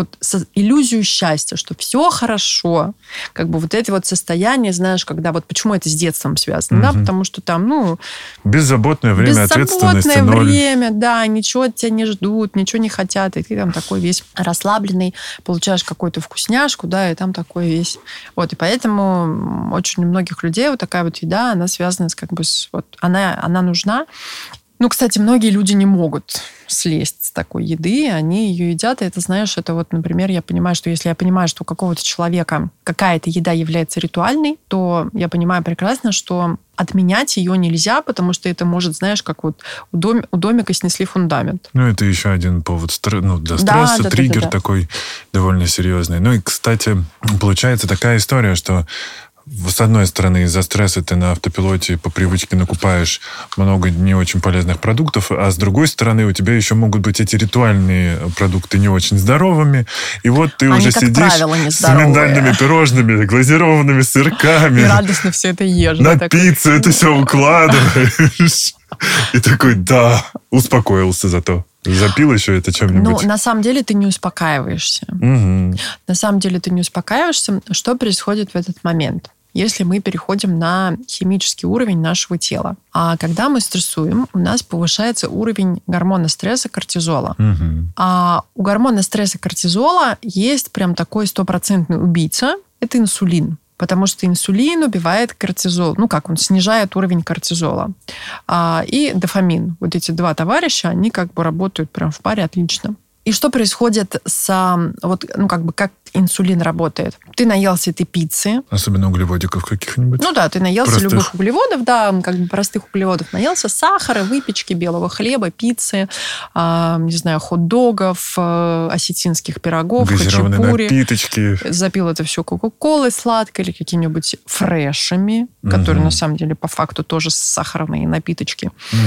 вот иллюзию счастья, что все хорошо. Как бы вот эти вот состояния, знаешь, когда вот почему это с детством связано, угу. да, потому что там, ну... Беззаботное время, Беззаботное время, да, ничего от тебя не ждут, ничего не хотят, и ты там такой весь расслабленный, получаешь какую-то вкусняшку, да, и там такой весь... Вот, и поэтому очень у многих людей вот такая вот еда, она связана с как бы с... Вот, она, она нужна, ну, кстати, многие люди не могут слезть с такой еды, они ее едят, и это, знаешь, это вот, например, я понимаю, что если я понимаю, что у какого-то человека какая-то еда является ритуальной, то я понимаю прекрасно, что отменять ее нельзя, потому что это может, знаешь, как вот у, дом, у домика снесли фундамент. Ну, это еще один повод ну, для стресса, да, да, триггер да, да, да. такой довольно серьезный. Ну и, кстати, получается такая история, что с одной стороны, из-за стресса ты на автопилоте по привычке накупаешь много не очень полезных продуктов, а с другой стороны, у тебя еще могут быть эти ритуальные продукты не очень здоровыми, и вот ты Они, уже сидишь правило, с миндальными пирожными, глазированными сырками. И радостно все это ешь. На да, пиццу это все укладываешь. И такой, да, успокоился зато. Запил еще это чем-нибудь? Ну, на самом деле ты не успокаиваешься. Угу. На самом деле ты не успокаиваешься. Что происходит в этот момент? Если мы переходим на химический уровень нашего тела. А когда мы стрессуем, у нас повышается уровень гормона стресса кортизола. Угу. А у гормона стресса кортизола есть прям такой стопроцентный убийца. Это инсулин потому что инсулин убивает кортизол, ну как, он снижает уровень кортизола. А, и дофамин. Вот эти два товарища, они как бы работают прям в паре отлично. И что происходит с, вот, ну, как бы, как инсулин работает? Ты наелся этой пиццы. Особенно углеводиков каких-нибудь. Ну да, ты наелся простых. любых углеводов, да, как бы простых углеводов. Наелся сахара, выпечки, белого хлеба, пиццы, э, не знаю, хот-догов, э, осетинских пирогов, хачапури. напиточки. Запил это все кока-колой сладкой или какими-нибудь фрешами, угу. которые на самом деле по факту тоже сахарные напиточки. Угу.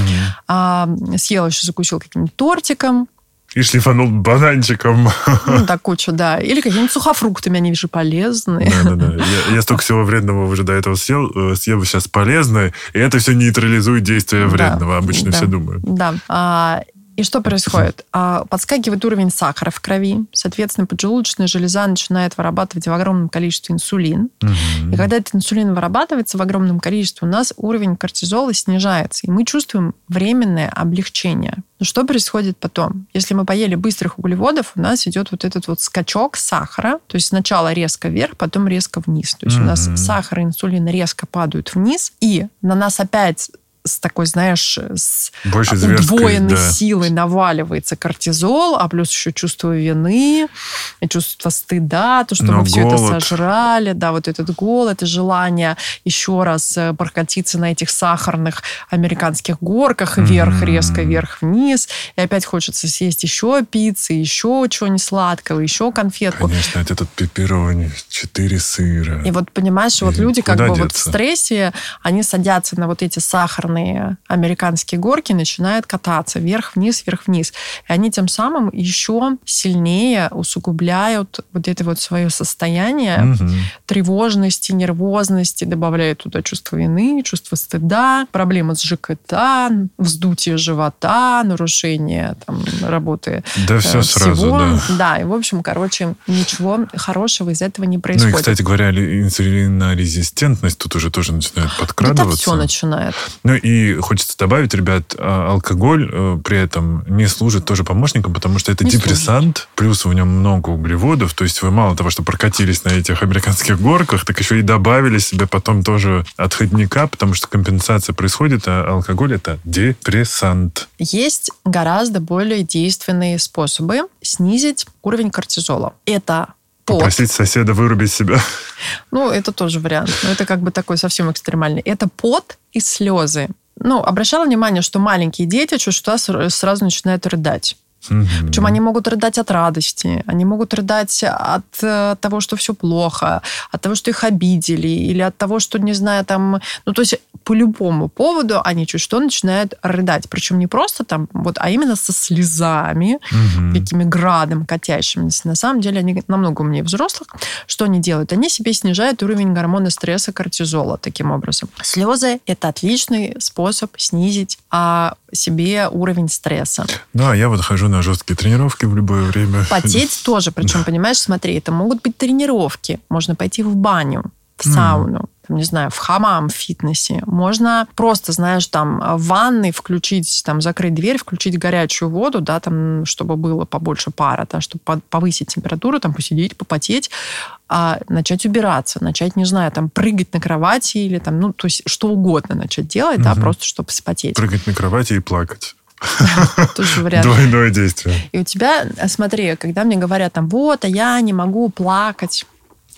А, съел еще, закусил каким-нибудь тортиком, и шлифанул бананчиком. Ну, да, кучу, да. Или какими-нибудь сухофруктами, они же полезные. Да-да-да. Я, я столько всего вредного уже до этого съел, э, съел сейчас полезное, и это все нейтрализует действие вредного, да, обычно да, все думают. Да. А, и что происходит? А, подскакивает уровень сахара в крови, соответственно, поджелудочная железа начинает вырабатывать в огромном количестве инсулин. Угу. И когда этот инсулин вырабатывается в огромном количестве, у нас уровень кортизола снижается, и мы чувствуем временное облегчение. Но что происходит потом? Если мы поели быстрых углеводов, у нас идет вот этот вот скачок сахара, то есть сначала резко вверх, потом резко вниз. То есть угу. у нас сахар и инсулин резко падают вниз, и на нас опять с такой, знаешь, с Больше удвоенной да. силой наваливается кортизол, а плюс еще чувство вины, чувство стыда, то, что Но мы все это сожрали, да, вот этот голод и желание еще раз э, прокатиться на этих сахарных американских горках вверх, mm-hmm. резко вверх-вниз, и опять хочется съесть еще пиццы, еще чего-нибудь сладкого, еще конфетку. Конечно, это тут пепперони, четыре сыра. И вот понимаешь, и вот люди как бы деться? вот в стрессе, они садятся на вот эти сахарные популярные американские горки начинают кататься вверх-вниз, вверх-вниз. И они тем самым еще сильнее усугубляют вот это вот свое состояние угу. тревожности, нервозности, добавляют туда чувство вины, чувство стыда, проблемы с ЖКТ, вздутие живота, нарушение там, работы Да, все всего. сразу, да. Да, и, в общем, короче, ничего хорошего из этого не происходит. Ну и, кстати говоря, инсулинорезистентность тут уже тоже начинает подкрадываться. Это все начинает. Ну и хочется добавить, ребят, а, алкоголь э, при этом не служит тоже помощником, потому что это не депрессант, служит. плюс в нем много углеводов, то есть вы мало того, что прокатились на этих американских горках, так еще и добавили себе потом тоже отходника, потому что компенсация происходит, а алкоголь это депрессант. Есть гораздо более действенные способы снизить уровень кортизола. Это пот. Попросить соседа вырубить себя. Ну, это тоже вариант. Но это как бы такой совсем экстремальный. Это пот и слезы. Ну, обращала внимание, что маленькие дети что сразу начинают рыдать. Угу. Причем они могут рыдать от радости, они могут рыдать от э, того, что все плохо, от того, что их обидели, или от того, что, не знаю, там... Ну, то есть по любому поводу они чуть что начинают рыдать. Причем не просто там, вот, а именно со слезами, угу. такими градом катящимися. На самом деле они намного умнее взрослых. Что они делают? Они себе снижают уровень гормона стресса кортизола таким образом. Слезы – это отличный способ снизить а, себе уровень стресса. Да, я вот хожу на жесткие тренировки в любое время. Потеть тоже, причем, понимаешь, смотри, это могут быть тренировки. Можно пойти в баню, в сауну там, не знаю, в хамам, в фитнесе. Можно просто, знаешь, там в ванной включить, там, закрыть дверь, включить горячую воду, да, там, чтобы было побольше пара, да, чтобы повысить температуру, там, посидеть, попотеть, а начать убираться, начать, не знаю, там, прыгать на кровати или там, ну, то есть что угодно начать делать, угу. да, просто чтобы спотеть. Прыгать на кровати и плакать. Тоже вариант. Двойное действие. И у тебя, смотри, когда мне говорят там, вот, а я не могу плакать,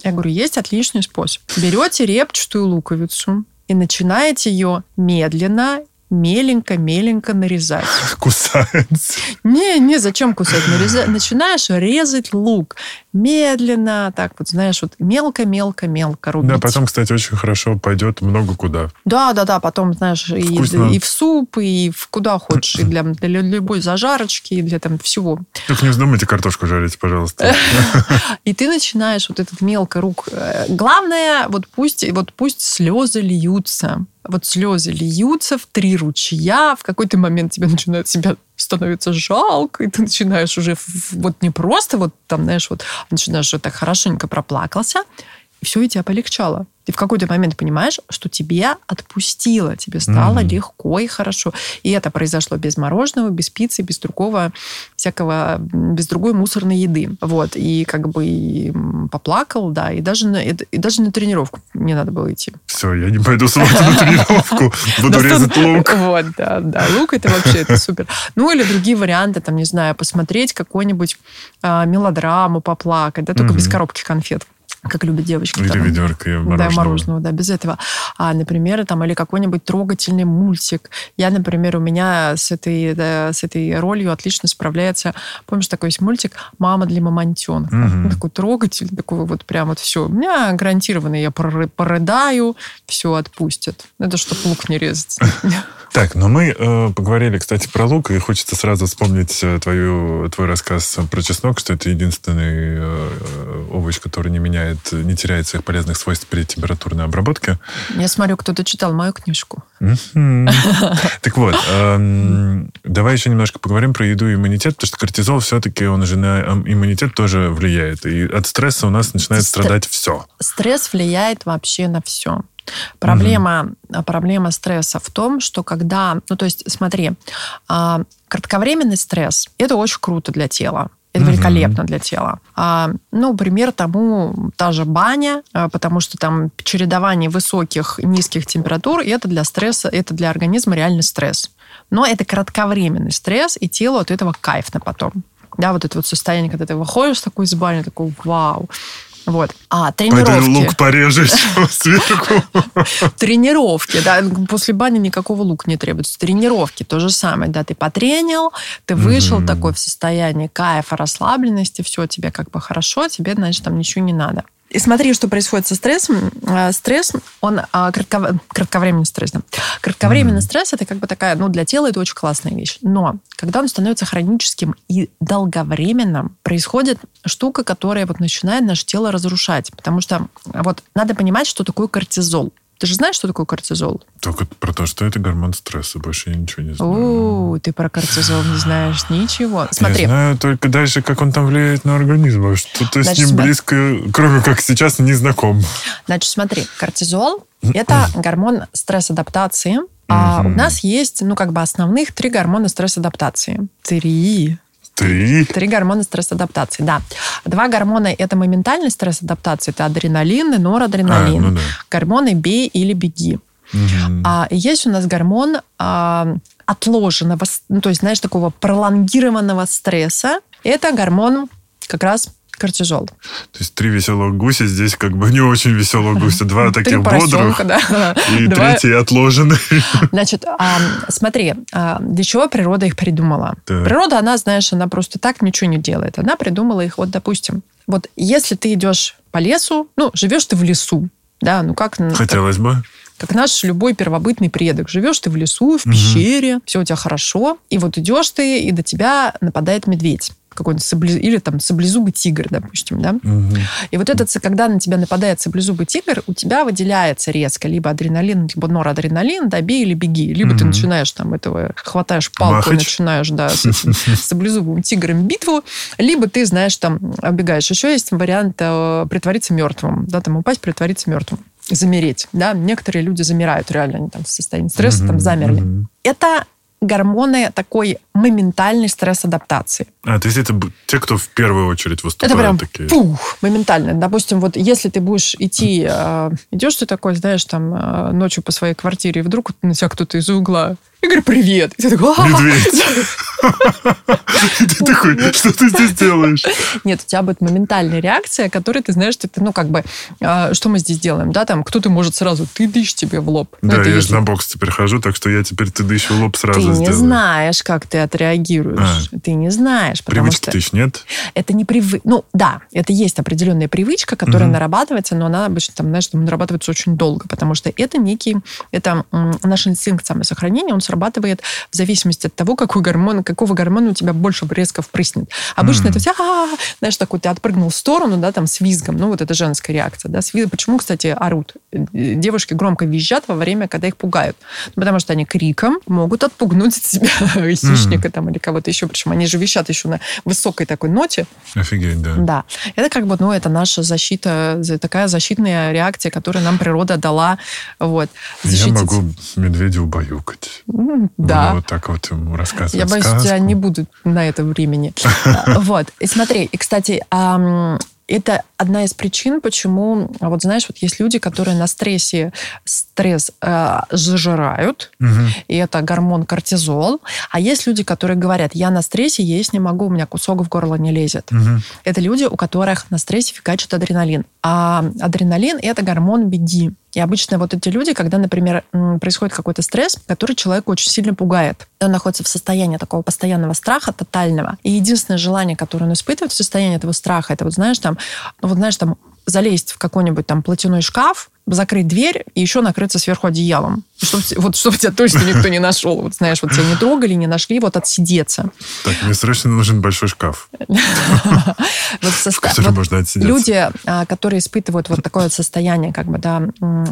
я говорю, есть отличный способ. Берете репчатую луковицу и начинаете ее медленно меленько-меленько нарезать. Кусается. Не, не, зачем кусать? Нарезать. Начинаешь резать лук медленно, так вот, знаешь, вот мелко-мелко-мелко рубить. Да, потом, кстати, очень хорошо пойдет много куда. Да, да, да, потом, знаешь, и, и в суп, и в куда хочешь, и для, для любой зажарочки, и для там всего. Только не вздумайте картошку жарить, пожалуйста. И ты начинаешь вот этот мелко рук. Главное, вот пусть, вот пусть слезы льются вот слезы льются в три ручья, в какой-то момент тебе начинает себя становится жалко, и ты начинаешь уже вот не просто вот там, знаешь, вот начинаешь вот так хорошенько проплакался, все, и тебя полегчало ты в какой-то момент понимаешь, что тебе отпустило, тебе стало mm-hmm. легко и хорошо. И это произошло без мороженого, без пиццы, без другого всякого, без другой мусорной еды. Вот. И как бы и поплакал, да, и даже на, и даже на тренировку не надо было идти. Все, я не пойду с вами на тренировку, буду резать лук. Вот, да, да, лук это вообще это супер. Ну или другие варианты, там, не знаю, посмотреть какую-нибудь а, мелодраму, поплакать, да, только без коробки конфет как любят девочки. Или там, ведерко мороженого. Да, мороженого, да, без этого. А, например, там, или какой-нибудь трогательный мультик. Я, например, у меня с этой, да, с этой ролью отлично справляется, помнишь, такой есть мультик «Мама для мамонтенка». Угу. Такой трогательный, такой вот прям вот все. У меня гарантированно я порыдаю, все отпустят. Это чтобы лук не резать. Так, но мы э, поговорили, кстати, про лук, и хочется сразу вспомнить э, твою, твой рассказ про чеснок, что это единственный э, овощ, который не меняет, не теряет своих полезных свойств при температурной обработке. Я смотрю, кто-то читал мою книжку. Так вот, эм, давай еще немножко поговорим про еду и иммунитет, потому что кортизол все-таки, он же на иммунитет тоже влияет. И от стресса у нас начинает страдать все. Стресс влияет вообще на все. Проблема, угу. проблема стресса в том, что когда, ну то есть смотри, а, кратковременный стресс это очень круто для тела. Это угу. великолепно для тела. А, ну, пример тому та же баня, а, потому что там чередование высоких низких температур, и это для стресса, это для организма реальный стресс. Но это кратковременный стресс, и тело от этого кайфно потом. Да, вот это вот состояние, когда ты выходишь такой из бани, такой, вау, вот. А, тренировки. Пойду лук порежешь сверху. Тренировки, да. После бани никакого лука не требуется. Тренировки то же самое, да. Ты потренил, ты вышел такой в состоянии кайфа, расслабленности, все, тебе как бы хорошо, тебе, значит, там ничего не надо. И смотри, что происходит со стрессом. А, стресс, он а, кратко, кратковременный стресс. Да. Кратковременный mm-hmm. стресс это как бы такая, ну, для тела это очень классная вещь. Но когда он становится хроническим и долговременным, происходит штука, которая вот начинает наше тело разрушать. Потому что вот надо понимать, что такое кортизол. Ты же знаешь, что такое кортизол? Только про то, что это гормон стресса. Больше я ничего не знаю. О, ты про кортизол не знаешь ничего. Смотри. Я знаю только дальше, как он там влияет на организм. А что-то с ним близко, кроме как сейчас, не знаком. Значит, смотри. Кортизол – это гормон стресс-адаптации. А у нас есть, ну, как бы основных три гормона стресс-адаптации. Три. Три? Три гормона стресс-адаптации, да. Два гормона – это моментальный стресс-адаптации, это адреналин и норадреналин. А, ну да. Гормоны «бей» или «беги». Угу. А есть у нас гормон а, отложенного, ну, то есть, знаешь, такого пролонгированного стресса. Это гормон как раз кортизол. То есть три веселых гуся здесь как бы не очень веселых гуся, два таких бодрых да. и Два... третий отложенный. Значит, а, смотри, а, для чего природа их придумала? Так. Природа, она, знаешь, она просто так ничего не делает. Она придумала их, вот, допустим, вот если ты идешь по лесу, ну, живешь ты в лесу, да, ну как... Хотелось как, бы. Как наш любой первобытный предок. Живешь ты в лесу, в пещере, угу. все у тебя хорошо, и вот идешь ты, и до тебя нападает медведь какой-нибудь саблез... или там саблезубый тигр, допустим, да. Угу. И вот этот, когда на тебя нападает саблезубый тигр, у тебя выделяется резко либо адреналин, либо норадреналин, да, бей или беги. Либо угу. ты начинаешь там этого, хватаешь палку и начинаешь, да, с этим саблезубым тигром битву, либо ты, знаешь, там, убегаешь. Еще есть вариант э, притвориться мертвым, да, там упасть, притвориться мертвым замереть, да, некоторые люди замирают реально, они там в состоянии стресса mm-hmm. там замерли. Mm-hmm. Это гормоны такой моментальной стресс-адаптации. А, то есть это те, кто в первую очередь выступают это прям такие? Пух, моментально. Допустим, вот если ты будешь идти, э, идешь ты такой, знаешь, там э, ночью по своей квартире, и вдруг на тебя кто-то из угла я говорю, привет. И ты такой, Медведь. Ты такой, что ты здесь делаешь? Нет, у тебя будет моментальная реакция, которая, ты знаешь, ты, ну, как бы, а, что мы здесь делаем, да, там, кто-то может сразу, ты дышь тебе в лоб. Ну, да, я же на бокс теперь хожу, так что я теперь ты дышь в лоб сразу Ты не знаешь, как ты отреагируешь. А. Ты не знаешь, потому что... Ты нет? Это не привычка. Ну, да, это есть определенная привычка, которая нарабатывается, но она обычно, там, знаешь, нарабатывается очень долго, потому что это некий, это наш инстинкт самосохранения, он срабатывает в зависимости от того, какой гормон, какого гормона у тебя больше резко впрыснет. Обычно это вся, знаешь, такой ты отпрыгнул в сторону, да, там с визгом. Ну, вот это женская реакция, да, с визгом. Почему, кстати, орут? Девушки громко визжат во время, когда их пугают. Потому что они криком могут отпугнуть от себя хищника mm-hmm. там или кого-то еще. Причем они же вещат еще на высокой такой ноте. Офигеть, да. Да. Это как бы, ну, это наша защита, такая защитная реакция, которую нам природа дала. Вот. Защитить. Я могу медведя убаюкать. Да. вот так вот ему рассказывать Я боюсь, сказку. тебя не будут на это времени. Вот. И смотри, и, кстати, это одна из причин, почему, вот знаешь, вот есть люди, которые на стрессе стресс э, зажирают, угу. и это гормон кортизол, а есть люди, которые говорят, я на стрессе есть не могу, у меня кусок в горло не лезет. Угу. Это люди, у которых на стрессе фигачит адреналин. А адреналин – это гормон беги. И обычно вот эти люди, когда, например, происходит какой-то стресс, который человека очень сильно пугает, он находится в состоянии такого постоянного страха, тотального. И единственное желание, которое он испытывает в состоянии этого страха, это вот, знаешь, там, ну вот, знаешь, там, залезть в какой-нибудь там платяной шкаф, закрыть дверь и еще накрыться сверху одеялом. Чтобы, вот чтобы тебя точно никто не нашел. Вот знаешь, вот тебя не трогали, не нашли, вот отсидеться. Так, мне срочно нужен большой шкаф. Вот. Люди, а, которые испытывают вот такое состояние, как бы, да,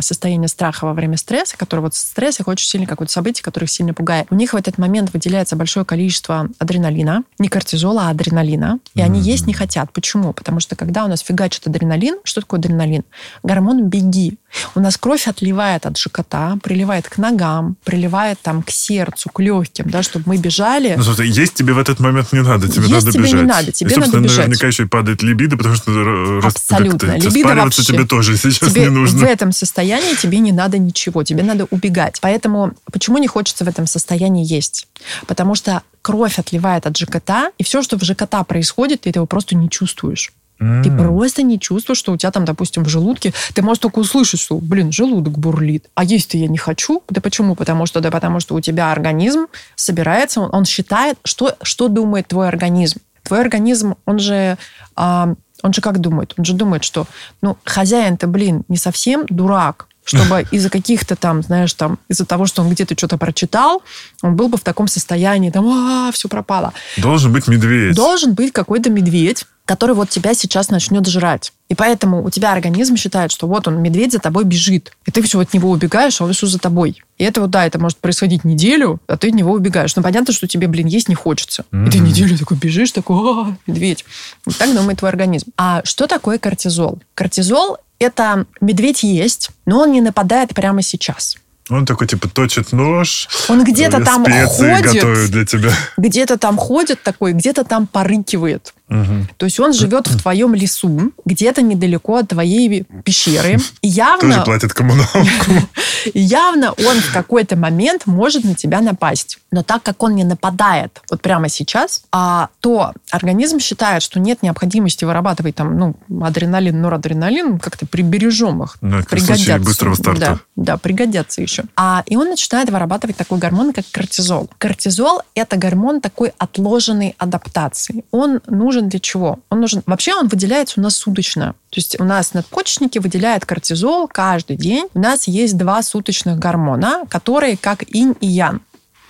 состояние страха во время стресса, которые вот стресс их очень сильно, какое-то событие, которое их сильно пугает. У них в этот момент выделяется большое количество адреналина, не кортизола, а адреналина. И они есть не хотят. Почему? Потому что когда у нас фигачит адреналин, что такое адреналин? Гормон беги. У нас кровь отливает от ЖКТ, приливает к ногам, приливает там к сердцу, к легким, да, чтобы мы бежали. Ну, слушай, есть тебе в этот момент не надо, тебе есть надо тебе бежать. не надо, тебе и, надо бежать. наверняка еще и падает либидо, потому что Абсолютно. Либидо вообще. тебе тоже сейчас тебе не нужно. В этом состоянии тебе не надо ничего, тебе надо убегать. Поэтому почему не хочется в этом состоянии есть? Потому что кровь отливает от ЖКТ, и все, что в ЖКТ происходит, ты этого просто не чувствуешь. Ты просто не чувствуешь, что у тебя там, допустим, в желудке, ты можешь только услышать, что, блин, желудок бурлит. А есть-то я не хочу. Да почему? Потому что, да потому что у тебя организм собирается, он, он считает, что, что думает твой организм. Твой организм, он же а, Он же как думает? Он же думает, что, ну, хозяин-то, блин, не совсем дурак, чтобы из-за каких-то там, знаешь, там, из-за того, что он где-то что-то прочитал, он был бы в таком состоянии, там, а, все пропало. Должен быть медведь. Должен быть какой-то медведь, который вот тебя сейчас начнет жрать. И поэтому у тебя организм считает, что вот он, медведь за тобой бежит. И ты все от него убегаешь, а он все за тобой. И это вот, да, это может происходить неделю, а ты от него убегаешь. Но понятно, что тебе, блин, есть не хочется. Mm-hmm. И ты неделю такой бежишь, такой, а, медведь. Вот так думает твой организм. А что такое кортизол? Кортизол – это медведь есть, но он не нападает прямо сейчас. Он такой, типа, точит нож. Он где-то там ходит. для тебя. Где-то там ходит такой, где-то там порыкивает. Угу. То есть он живет в твоем лесу, где-то недалеко от твоей пещеры. И явно... Тоже платит коммуналку. Явно он в какой-то момент может на тебя напасть. Но так как он не нападает вот прямо сейчас, а, то организм считает, что нет необходимости вырабатывать там, ну, адреналин, норадреналин, как-то прибережем их. Да, пригодятся. быстрого старта. Да, да, пригодятся еще. А, и он начинает вырабатывать такой гормон, как кортизол. Кортизол – это гормон такой отложенной адаптации. Он нужен для чего? Он нужен... Вообще он выделяется у нас суточно. То есть у нас надпочечники выделяют кортизол каждый день. У нас есть два суточных гормона, которые как инь и ян.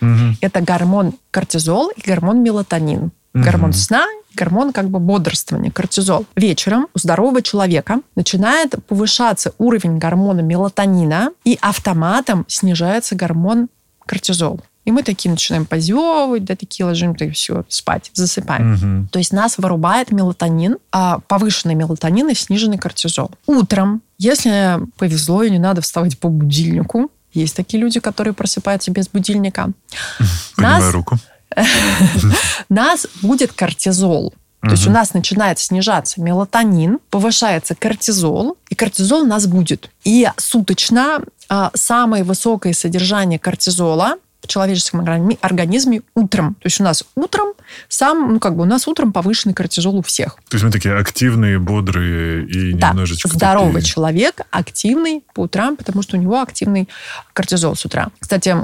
Угу. Это гормон кортизол и гормон мелатонин. Угу. Гормон сна гормон как бы бодрствования, кортизол. Вечером у здорового человека начинает повышаться уровень гормона мелатонина, и автоматом снижается гормон кортизол. И мы такие начинаем позевывать, да, такие ложимся, и все, спать, засыпаем. Угу. То есть нас вырубает мелатонин, а повышенный мелатонин и сниженный кортизол. Утром, если повезло и не надо вставать по будильнику, есть такие люди, которые просыпаются без будильника. Поднимаю нас, руку. нас будет кортизол. То есть у нас начинает снижаться мелатонин, повышается кортизол, и кортизол у нас будет. И суточно а, самое высокое содержание кортизола в человеческом организме утром. То есть у нас утром сам, ну как бы у нас утром повышенный кортизол у всех. То есть мы такие активные, бодрые и да. немножечко Здоровый такие... человек активный по утрам, потому что у него активный кортизол с утра. Кстати,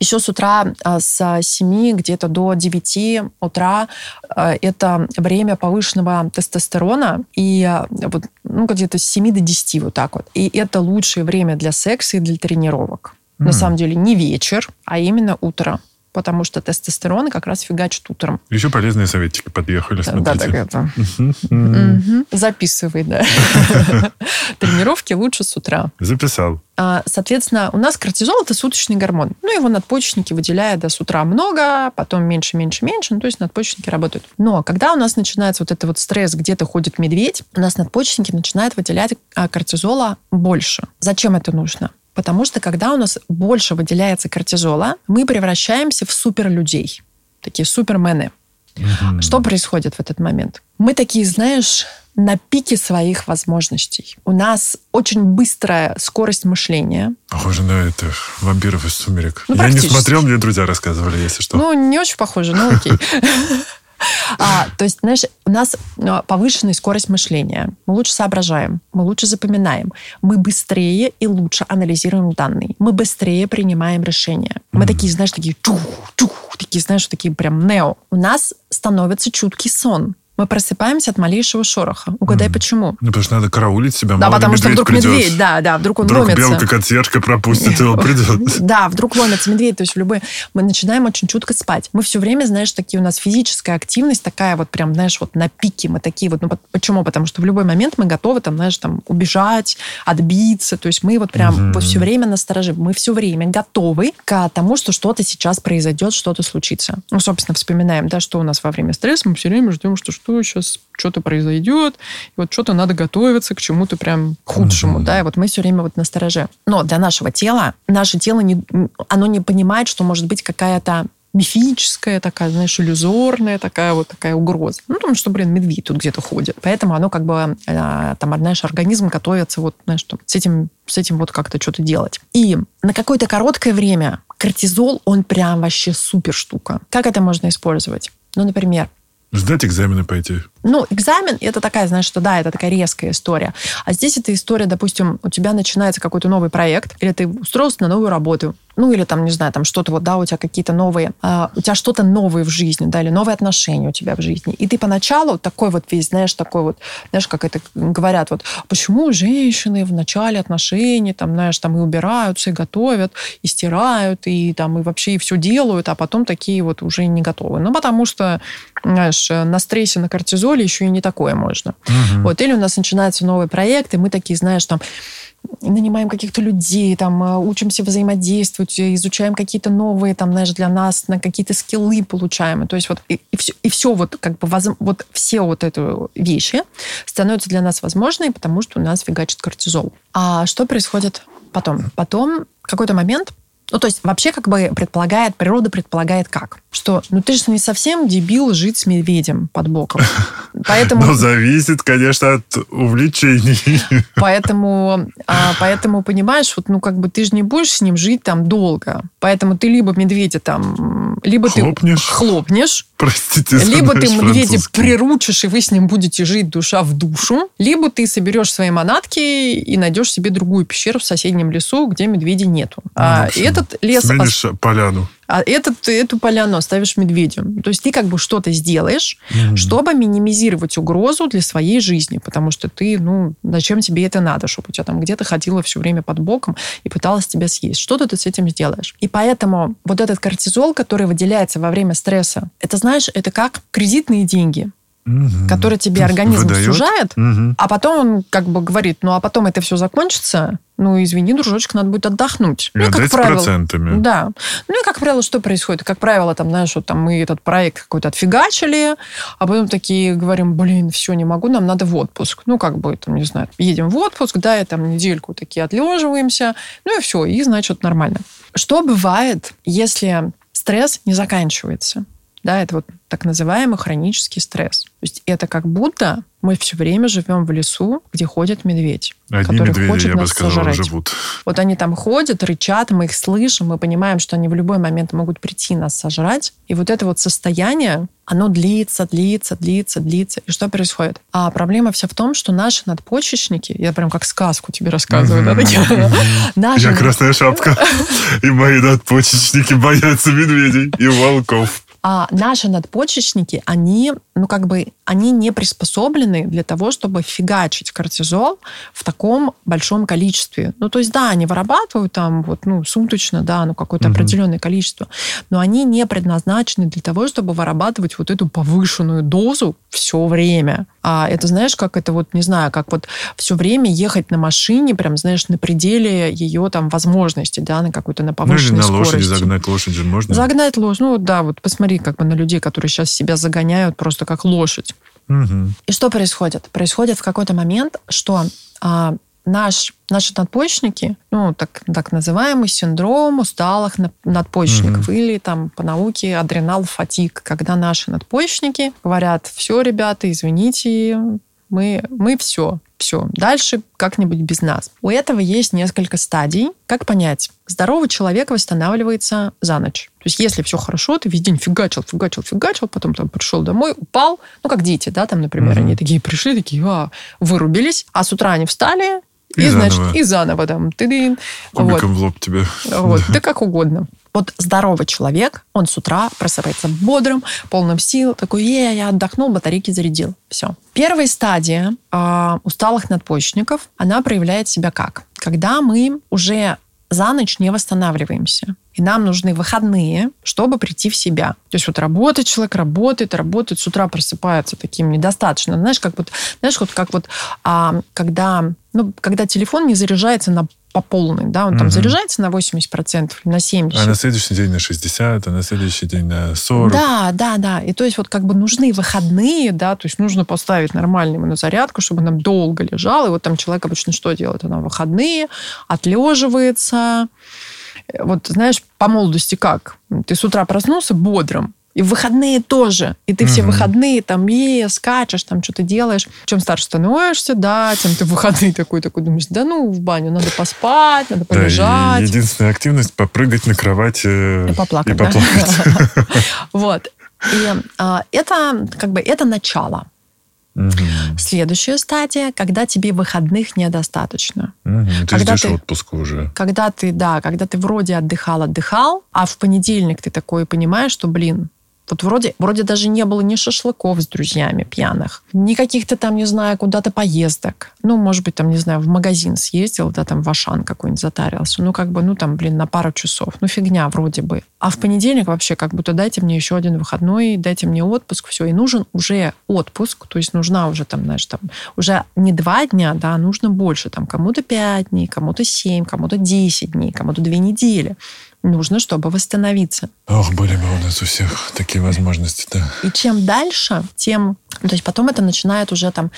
еще с утра а, с 7 где-то до 9 утра а, это время повышенного тестостерона и а, вот, ну, где-то с 7 до 10 вот так вот. И это лучшее время для секса и для тренировок. Mm. На самом деле не вечер, а именно утро потому что тестостерон как раз фигачит утром. Еще полезные советики подъехали, смотрите. Да, так это. Записывай, да. Тренировки лучше с утра. Записал. А, соответственно, у нас кортизол – это суточный гормон. Ну, его надпочечники выделяют да, с утра много, потом меньше, меньше, меньше. Ну, то есть надпочечники работают. Но когда у нас начинается вот это вот стресс, где-то ходит медведь, у нас надпочечники начинают выделять а, кортизола больше. Зачем это нужно? Потому что когда у нас больше выделяется кортизола, мы превращаемся в суперлюдей. Такие супермены. Угу. Что происходит в этот момент? Мы такие, знаешь, на пике своих возможностей. У нас очень быстрая скорость мышления. Похоже на это вампиров из сумерек. Ну, Я не смотрел, мне друзья рассказывали, если что. Ну, не очень похоже, но окей. А, то есть, знаешь, у нас а, повышенная скорость мышления. Мы лучше соображаем, мы лучше запоминаем, мы быстрее и лучше анализируем данные, мы быстрее принимаем решения. Мы mm-hmm. такие, знаешь, такие чух, чух, такие, знаешь, такие прям нео. У нас становится чуткий сон мы просыпаемся от малейшего шороха. Угадай, mm. почему? Ну, потому что надо караулить себя. Да, потому что вдруг придет. медведь, да, да, вдруг он вдруг ломится. Вдруг белка консьержка пропустит его, придет. Да, вдруг ломится медведь. То есть в любой... Мы начинаем очень чутко спать. Мы все время, знаешь, такие у нас физическая активность такая вот прям, знаешь, вот на пике. Мы такие вот... Ну, почему? Потому что в любой момент мы готовы там, знаешь, там убежать, отбиться. То есть мы вот прям mm-hmm. все время насторожи. Мы все время готовы к тому, что что-то сейчас произойдет, что-то случится. Ну, собственно, вспоминаем, да, что у нас во время стресса. Мы все время ждем, что что сейчас что-то произойдет, и вот что-то надо готовиться к чему-то прям худшему, mm-hmm. да, и вот мы все время вот на стороже. Но для нашего тела, наше тело, не, оно не понимает, что может быть какая-то мифическая такая, знаешь, иллюзорная такая вот такая угроза. Ну, потому что, блин, медведь тут где-то ходит. Поэтому оно как бы, э, там, знаешь, организм готовится вот, знаешь, что, с этим, с этим вот как-то что-то делать. И на какое-то короткое время кортизол, он прям вообще супер штука. Как это можно использовать? Ну, например, Сдать экзамены пойти. Ну, экзамен это такая, знаешь, что да, это такая резкая история. А здесь эта история, допустим, у тебя начинается какой-то новый проект, или ты устроился на новую работу, ну или там, не знаю, там что-то вот, да, у тебя какие-то новые, э, у тебя что-то новое в жизни, да, или новые отношения у тебя в жизни. И ты поначалу такой вот весь, знаешь, такой вот, знаешь, как это говорят, вот, почему женщины в начале отношений, там, знаешь, там и убираются, и готовят, и стирают, и там, и вообще и все делают, а потом такие вот уже не готовы. Ну, потому что, знаешь, на стрессе, на кортизоле еще и не такое можно. Угу. Вот, или у нас начинается новый проект, и мы такие, знаешь, там, нанимаем каких-то людей, там, э, учимся взаимодействовать, изучаем какие-то новые, там, знаешь, для нас на какие-то скиллы получаем. То есть вот и, и, все, и все вот как бы воз, вот все вот эти вещи становятся для нас возможными, потому что у нас фигачит кортизол. А что происходит потом? Потом какой-то момент ну, то есть вообще как бы предполагает, природа предполагает как? Что, ну ты же не совсем дебил жить с медведем под боком. Поэтому... Ну, зависит, конечно, от увлечений. Поэтому, а, поэтому, понимаешь, вот, ну, как бы ты же не будешь с ним жить там долго. Поэтому ты либо медведя там, либо хлопнешь. ты хлопнешь, Простите, либо ты медведя приручишь, и вы с ним будете жить душа в душу, либо ты соберешь свои манатки и найдешь себе другую пещеру в соседнем лесу, где медведя нету. Ну, а этот лес... Сменишь поляну. А этот, эту поляну оставишь медведем. То есть ты как бы что-то сделаешь, mm-hmm. чтобы минимизировать угрозу для своей жизни, потому что ты, ну, зачем тебе это надо, чтобы у тебя там где-то ходила все время под боком и пыталась тебя съесть. Что-то ты с этим сделаешь. И поэтому вот этот кортизол, который выделяется во время стресса, это, знаешь, это как кредитные деньги угу. который тебе организм Выдает. сужает, угу. а потом он как бы говорит, ну а потом это все закончится, ну извини, дружочек, надо будет отдохнуть. И ну, как правило, процентами. Да. Ну и как правило, что происходит? Как правило, там, знаешь, вот там мы этот проект какой-то отфигачили, а потом такие говорим, блин, все, не могу, нам надо в отпуск. Ну как бы, там, не знаю, едем в отпуск, да, и там недельку такие отлеживаемся, ну и все, и значит нормально. Что бывает, если стресс не заканчивается? Да, это вот так называемый хронический стресс. То есть это как будто мы все время живем в лесу, где ходит медведь, Одни который медведи, хочет я нас бы сказал, сожрать. живут. Вот они там ходят, рычат, мы их слышим, мы понимаем, что они в любой момент могут прийти нас сожрать. И вот это вот состояние, оно длится, длится, длится, длится. И что происходит? А проблема вся в том, что наши надпочечники, я прям как сказку тебе рассказываю, да, такие. Я красная шапка, и мои надпочечники боятся медведей и волков. А наши надпочечники, они, ну, как бы, они не приспособлены для того, чтобы фигачить кортизол в таком большом количестве. Ну, то есть, да, они вырабатывают там вот, ну, суточно, да, ну, какое-то mm-hmm. определенное количество, но они не предназначены для того, чтобы вырабатывать вот эту повышенную дозу все время. А это, знаешь, как это вот, не знаю, как вот все время ехать на машине, прям, знаешь, на пределе ее там возможности, да, на какой-то на повышенной ну, или на скорости. лошади загнать лошадь же можно? Загнать лошадь, ну, да, вот посмотри, как бы на людей, которые сейчас себя загоняют просто как лошадь. Угу. И что происходит? Происходит в какой-то момент, что а, наш, наши надпочечники, ну, так, так называемый синдром усталых надпочечников, угу. или там по науке адренал фатик, когда наши надпочечники говорят, все, ребята, извините, мы, мы все, все, дальше как-нибудь без нас. У этого есть несколько стадий. Как понять? Здоровый человек восстанавливается за ночь. То есть если все хорошо, ты весь день фигачил, фигачил, фигачил, потом там пришел домой, упал, ну как дети, да, там, например, угу. они такие пришли, такие, а, вырубились, а с утра они встали, и, и значит, и заново там. Ты, Кубиком вот. в лоб тебе. Вот, да как угодно. Вот здоровый человек, он с утра просыпается бодрым, полным сил, такой, е, я отдохнул, батарейки зарядил. Все. Первая стадия э, усталых надпочечников, она проявляет себя как? Когда мы уже за ночь не восстанавливаемся. И нам нужны выходные, чтобы прийти в себя. То есть вот работает человек, работает, работает, с утра просыпается таким недостаточно. Знаешь, как вот, знаешь, вот как вот, а, когда, ну, когда телефон не заряжается на по полной, да, он угу. там заряжается на 80% на 70%. А на следующий день на 60, а на следующий день на 40. Да, да, да. И то есть вот как бы нужны выходные, да, то есть нужно поставить нормальную на зарядку, чтобы нам долго лежал. И вот там человек обычно что делает? Он на выходные отлеживается. Вот знаешь, по молодости как? Ты с утра проснулся бодрым, и в выходные тоже. И ты угу. все выходные там е, скачешь, там что-то делаешь. Чем старше становишься, да, тем ты в выходные такой, такой думаешь, да ну, в баню надо поспать, надо полежать. Да, единственная активность – попрыгать на кровати и поплакать. И поплакать. Вот. И а, это как бы это начало. Угу. Следующая стадия, когда тебе выходных недостаточно. Угу. Ты когда ждешь ты, отпуска уже. Когда ты, да, когда ты вроде отдыхал, отдыхал, а в понедельник ты такой понимаешь, что, блин, вот вроде, вроде даже не было ни шашлыков с друзьями пьяных, ни каких-то там, не знаю, куда-то поездок. Ну, может быть, там, не знаю, в магазин съездил, да, там в Ашан какой-нибудь затарился. Ну, как бы, ну, там, блин, на пару часов. Ну, фигня вроде бы. А в понедельник вообще как будто дайте мне еще один выходной, дайте мне отпуск, все. И нужен уже отпуск, то есть нужна уже там, знаешь, там, уже не два дня, да, а нужно больше. Там кому-то пять дней, кому-то семь, кому-то десять дней, кому-то две недели нужно, чтобы восстановиться. Ох, были бы у нас у всех такие возможности, да. И чем дальше, тем... То есть потом это начинает уже там...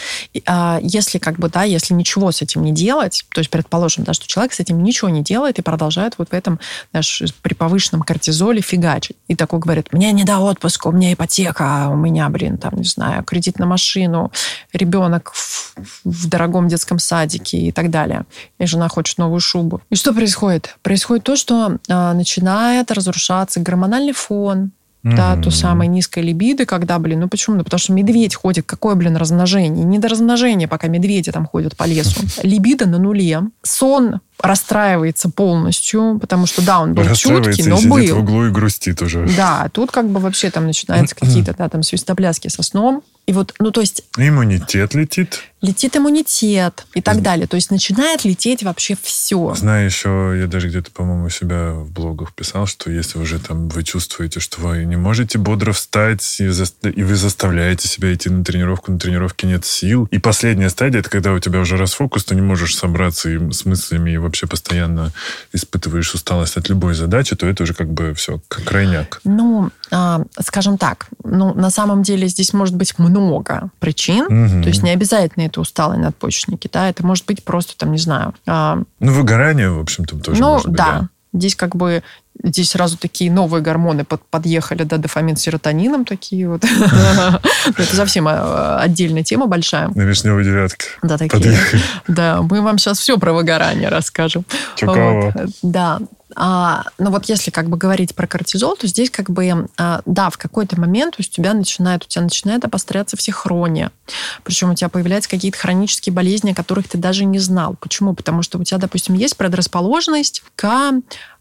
А, если как бы, да, если ничего с этим не делать, то есть предположим, да, что человек с этим ничего не делает и продолжает вот в этом, знаешь, при повышенном кортизоле фигачить. И такой говорит, мне не до отпуска, у меня ипотека, у меня, блин, там, не знаю, кредит на машину, ребенок в, в дорогом детском садике и так далее. И жена хочет новую шубу. И что происходит? Происходит то, что а, начинает разрушаться гормональный фон, Mm-hmm. Да, то самое низкое либидо, когда, блин, ну почему? Ну, потому что медведь ходит, какое, блин, размножение? Не до размножения, пока медведи там ходят по лесу. Либидо на нуле. Сон расстраивается полностью, потому что, да, он был чуткий, но и был. в углу и грустит уже. Да, тут как бы вообще там начинаются какие-то, да, там свистопляски со сном. И вот, ну, то есть... Иммунитет летит. Летит иммунитет и так далее. То есть начинает лететь вообще все. Знаю еще, я даже где-то, по-моему, у себя в блогах писал, что если уже там вы чувствуете, что вы не можете бодро встать, и, за... и вы заставляете себя идти на тренировку, на тренировке нет сил. И последняя стадия, это когда у тебя уже расфокус, ты не можешь собраться и с мыслями, и вообще постоянно испытываешь усталость от любой задачи, то это уже как бы все, как крайняк. Ну, а, скажем так, ну, на самом деле здесь может быть много много причин. Угу. То есть не обязательно это усталые надпочечники, да, это может быть просто там, не знаю... А... Ну, выгорание, в общем-то, тоже Ну, может быть, да. да. Здесь как бы здесь сразу такие новые гормоны под, подъехали, да, дофамин с серотонином такие вот. Это совсем а, отдельная тема большая. На вишневой девятке. Да, такие. Да, мы вам сейчас все про выгорание расскажем. Да, а, но вот если как бы говорить про кортизол, то здесь как бы, а, да, в какой-то момент у тебя начинает, у тебя начинает обостряться все хрония. Причем у тебя появляются какие-то хронические болезни, о которых ты даже не знал. Почему? Потому что у тебя, допустим, есть предрасположенность к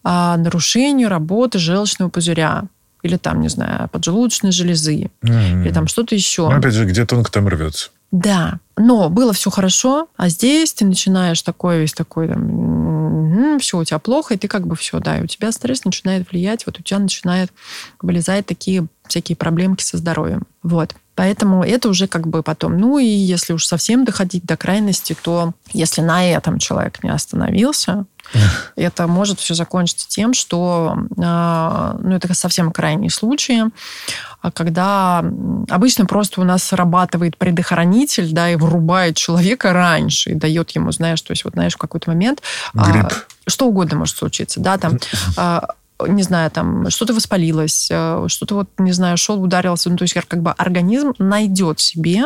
а, нарушению работы желчного пузыря или там, не знаю, поджелудочной железы, mm-hmm. или там что-то еще. Ну, опять же, где тонко там рвется. Да, но было все хорошо, а здесь ты начинаешь такой весь такой, там, все у тебя плохо, и ты как бы все, да, и у тебя стресс начинает влиять, вот у тебя начинает вылезать такие всякие проблемки со здоровьем. Вот. Поэтому это уже как бы потом. Ну и если уж совсем доходить до крайности, то если на этом человек не остановился, это может все закончиться тем, что, а, ну, это совсем крайние случаи, а когда обычно просто у нас срабатывает предохранитель, да, и вырубает человека раньше, и дает ему, знаешь, то есть вот, знаешь, в какой-то момент... Грипп. Что угодно может случиться, да, там не знаю, там что-то воспалилось, э, что-то вот, не знаю, шел, ударился. Ну, то есть как бы организм найдет себе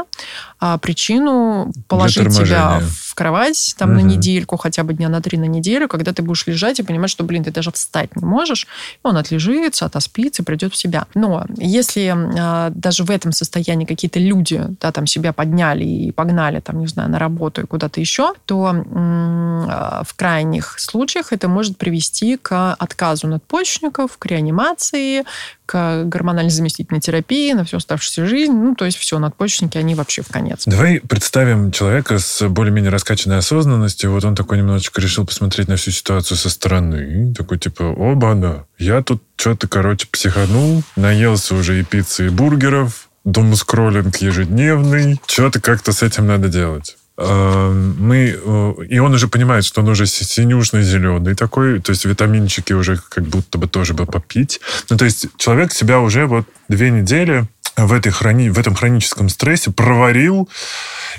а, причину положить тебя в кровать там угу. на недельку, хотя бы дня на три на неделю, когда ты будешь лежать и понимать, что, блин, ты даже встать не можешь, он отлежится, отоспится, придет в себя. Но если а, даже в этом состоянии какие-то люди, да, там себя подняли и погнали, там, не знаю, на работу и куда-то еще, то а, в крайних случаях это может привести к отказу надпочечников, к реанимации, к гормональной заместительной терапии на всю оставшуюся жизнь. Ну, то есть все, надпочечники, они вообще в конец. Давай представим человека с более-менее раскачанной осознанностью. Вот он такой немножечко решил посмотреть на всю ситуацию со стороны. Такой типа, оба, да, я тут что-то, короче, психанул, наелся уже и пиццы, и бургеров, скроллинг ежедневный. Что-то как-то с этим надо делать. Эм, мы, э, и он уже понимает, что он уже синюшный, зеленый такой, то есть витаминчики уже как будто бы тоже бы попить. Ну, то есть человек себя уже вот две недели в, этой хрони, в этом хроническом стрессе проварил,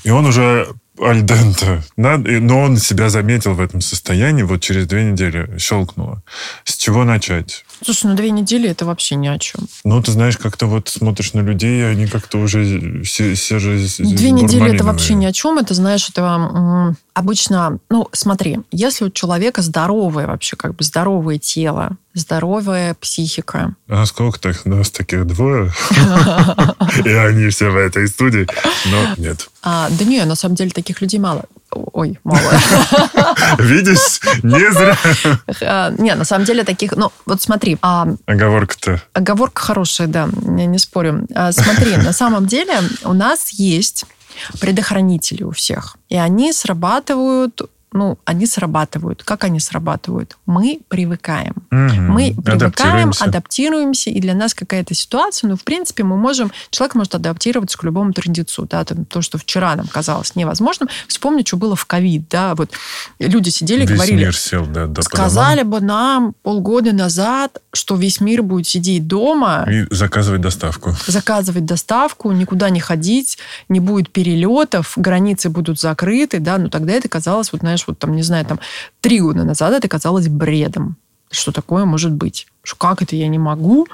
и он уже альдента. Но он себя заметил в этом состоянии, вот через две недели щелкнуло. С чего начать? Слушай, ну две недели это вообще ни о чем. Ну, ты знаешь, как-то вот смотришь на людей, и они как-то уже все, все же Две недели это вообще ни о чем. Это, знаешь, это обычно, ну, смотри, если у человека здоровое вообще, как бы здоровое тело, здоровая психика. А сколько так? Нас таких двое. И они все в этой студии. Но нет. А, да не, на самом деле таких людей мало. Ой, мало. Видишь, не зря. А, не, на самом деле таких... Ну, вот смотри. А, Оговорка-то. Оговорка хорошая, да, не спорю. А, смотри, на самом деле у нас есть предохранители у всех. И они срабатывают ну, они срабатывают. Как они срабатывают? Мы привыкаем. Угу. Мы привыкаем, адаптируемся. адаптируемся, и для нас какая-то ситуация, ну, в принципе, мы можем, человек может адаптироваться к любому трендецу, да, там, то, что вчера нам казалось невозможным. Вспомни, что было в ковид, да, вот люди сидели, весь говорили... Мир сел, да, да, сказали бы нам полгода назад, что весь мир будет сидеть дома. И заказывать доставку. Заказывать доставку, никуда не ходить, не будет перелетов, границы будут закрыты, да, ну, тогда это казалось, вот, знаешь, знаешь, вот там, не знаю, там, три года назад это казалось бредом. Что такое может быть? Что как это я не могу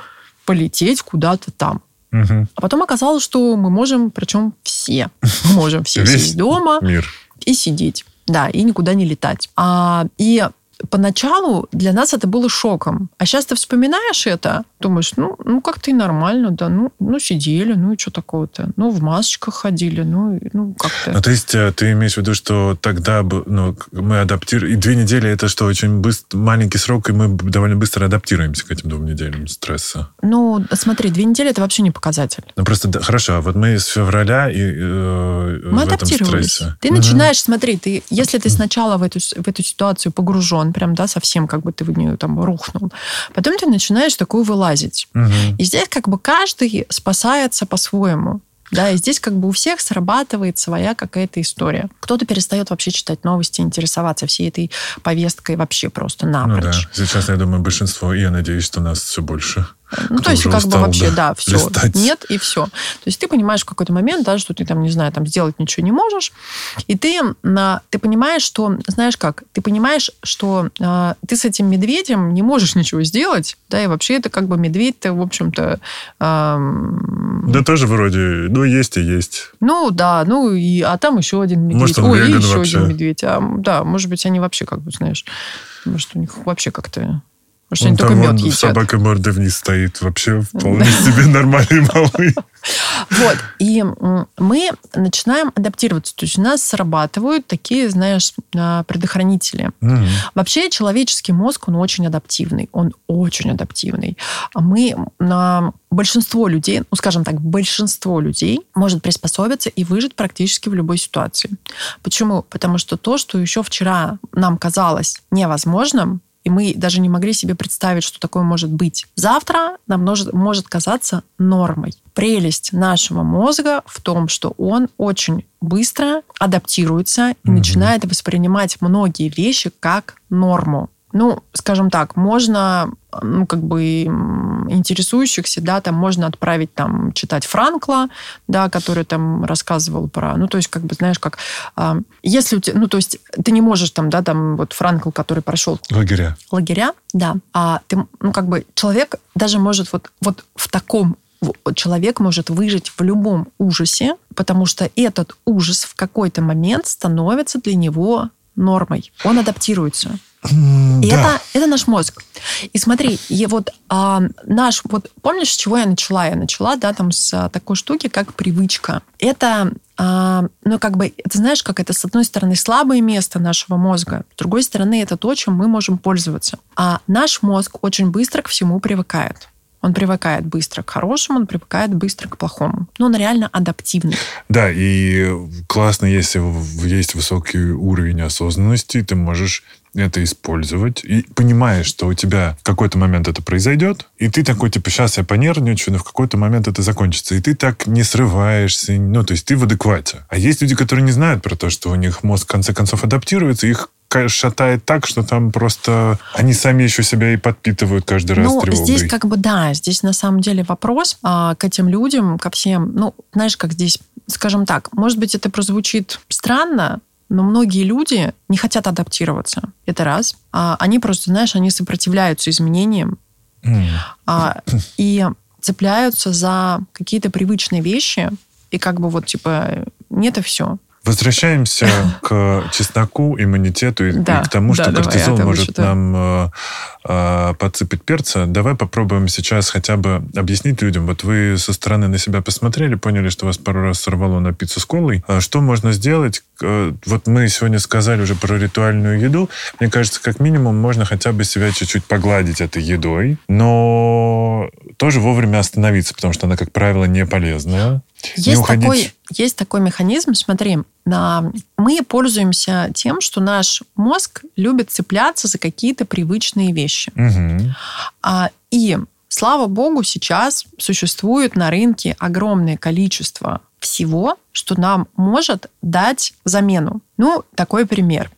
полететь куда-то там? Угу. А потом оказалось, что мы можем, причем все, можем все сидеть дома мир. и сидеть. Да, и никуда не летать. А, и поначалу для нас это было шоком. А сейчас ты вспоминаешь это, думаешь, ну, ну как-то и нормально, да, ну, ну сидели, ну и что такого-то, ну в масочках ходили, ну, ну как-то. Ну то есть э, ты имеешь в виду, что тогда ну, мы адаптируем, и две недели это что, очень быстро, маленький срок, и мы довольно быстро адаптируемся к этим двум неделям стресса? Ну, смотри, две недели это вообще не показатель. Ну просто, да, хорошо, а вот мы с февраля и э, мы в. Этом стрессе. Ты угу. начинаешь, смотри, ты, если ты сначала в эту, в эту ситуацию погружен, прям, да, совсем как бы ты в нее там рухнул, потом ты начинаешь такую вылазить вылазить. Угу. И здесь как бы каждый спасается по-своему. Да, и здесь как бы у всех срабатывает своя какая-то история. Кто-то перестает вообще читать новости, интересоваться всей этой повесткой вообще просто напрочь. Ну да, сейчас, я думаю, большинство, и я надеюсь, что нас все больше. Ну, то есть, как бы вообще, да, да все. Листать. Нет, и все. То есть, ты понимаешь в какой-то момент, да, что ты там, не знаю, там сделать ничего не можешь. И ты, на, ты понимаешь, что, знаешь как, ты понимаешь, что э, ты с этим медведем не можешь ничего сделать, да, и вообще это как бы медведь-то, в общем-то... Э, да тоже вроде, ну, есть и есть. Ну, да, ну, и, а там еще один медведь. Может, он Ой, и еще вообще. один медведь. А, да, может быть, они вообще как бы, знаешь, может, у них вообще как-то может, они только мед едят. Собака мордой вниз стоит. Вообще вполне себе нормальный малый. Вот. И мы начинаем адаптироваться. То есть у нас срабатывают такие, знаешь, а, предохранители. Вообще человеческий мозг, он очень адаптивный. Он очень адаптивный. Мы на большинство людей, ну, скажем так, большинство людей может приспособиться и выжить практически в любой ситуации. Почему? Потому что то, что еще вчера нам казалось невозможным, и мы даже не могли себе представить, что такое может быть. Завтра нам может, может казаться нормой. Прелесть нашего мозга в том, что он очень быстро адаптируется и mm начинает воспринимать многие вещи как норму ну, скажем так, можно, ну, как бы интересующихся, да, там можно отправить там читать Франкла, да, который там рассказывал про, ну, то есть, как бы, знаешь, как, э, если у тебя, ну, то есть, ты не можешь там, да, там вот Франкл, который прошел... Лагеря. Лагеря, да. А ты, ну, как бы, человек даже может вот, вот в таком человек может выжить в любом ужасе, потому что этот ужас в какой-то момент становится для него нормой. Он адаптируется. И да. это, это наш мозг. И смотри, и вот а, наш, вот помнишь, с чего я начала? Я начала, да, там с а, такой штуки, как привычка. Это, а, ну, как бы, ты знаешь, как это, с одной стороны, слабое место нашего мозга, с другой стороны, это то, чем мы можем пользоваться. А наш мозг очень быстро к всему привыкает. Он привыкает быстро к хорошему, он привыкает быстро к плохому. Но он реально адаптивный. Да, и классно, если есть высокий уровень осознанности, ты можешь это использовать, и понимаешь, что у тебя в какой-то момент это произойдет, и ты такой, типа, сейчас я понервничаю, но в какой-то момент это закончится, и ты так не срываешься, ну, то есть ты в адеквате. А есть люди, которые не знают про то, что у них мозг в конце концов адаптируется, их шатает так, что там просто они сами еще себя и подпитывают каждый раз ну, тревогой. здесь как бы, да, здесь на самом деле вопрос а, к этим людям, ко всем, ну, знаешь, как здесь, скажем так, может быть, это прозвучит странно, но многие люди не хотят адаптироваться. Это раз. А они просто, знаешь, они сопротивляются изменениям. а, и цепляются за какие-то привычные вещи, и как бы вот типа нет и все. Возвращаемся к чесноку, иммунитету и, да, и к тому, что да, кортизол давай, может нам э, э, подсыпать перца. Давай попробуем сейчас хотя бы объяснить людям. Вот вы со стороны на себя посмотрели, поняли, что вас пару раз сорвало на пиццу с колой. А что можно сделать? Э, вот мы сегодня сказали уже про ритуальную еду. Мне кажется, как минимум можно хотя бы себя чуть-чуть погладить этой едой, но тоже вовремя остановиться, потому что она, как правило, не полезная. Есть, такой, есть такой механизм, смотри, мы пользуемся тем, что наш мозг любит цепляться за какие-то привычные вещи. Угу. А, и, слава богу, сейчас существует на рынке огромное количество всего, что нам может дать замену. Ну, такой пример.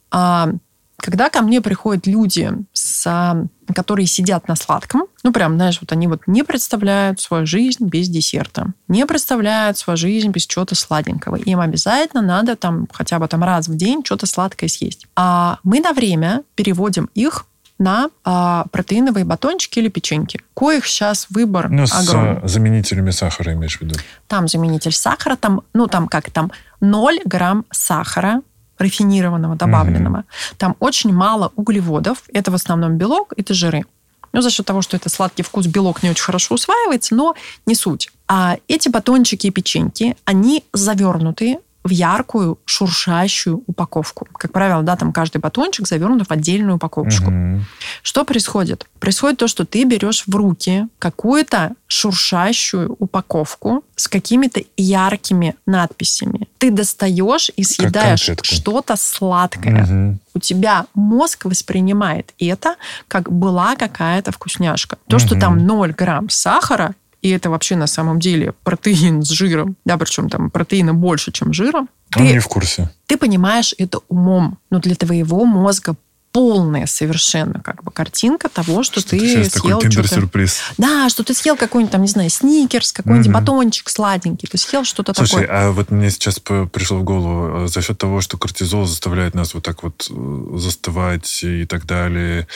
А, когда ко мне приходят люди, с, которые сидят на сладком, ну, прям, знаешь, вот они вот не представляют свою жизнь без десерта, не представляют свою жизнь без чего-то сладенького. Им обязательно надо там хотя бы там раз в день что-то сладкое съесть. А мы на время переводим их на а, протеиновые батончики или печеньки. Коих сейчас выбор ну, огромный. с заменителями сахара имеешь в виду? Там заменитель сахара, там, ну, там как там, 0 грамм сахара, рафинированного, добавленного. Угу. Там очень мало углеводов. Это в основном белок, это жиры. Ну, за счет того, что это сладкий вкус, белок не очень хорошо усваивается, но не суть. А эти батончики и печеньки, они завернутые в яркую, шуршащую упаковку. Как правило, да, там каждый батончик завернут в отдельную упаковочку. Угу. Что происходит? Происходит то, что ты берешь в руки какую-то шуршащую упаковку с какими-то яркими надписями. Ты достаешь и съедаешь что-то сладкое. Угу. У тебя мозг воспринимает это, как была какая-то вкусняшка. То, угу. что там 0 грамм сахара, и это вообще на самом деле протеин с жиром, да, причем там протеина больше, чем жира. Он ты, не в курсе. Ты понимаешь это умом, но для твоего мозга полная совершенно как бы картинка того, что, что ты съел киндер-сюрприз. Да, что ты съел какой-нибудь там, не знаю, сникерс, какой-нибудь угу. батончик сладенький, ты съел что-то такое. Слушай, а вот мне сейчас пришло в голову, э, за счет того, что кортизол заставляет нас вот так вот э, застывать и так далее.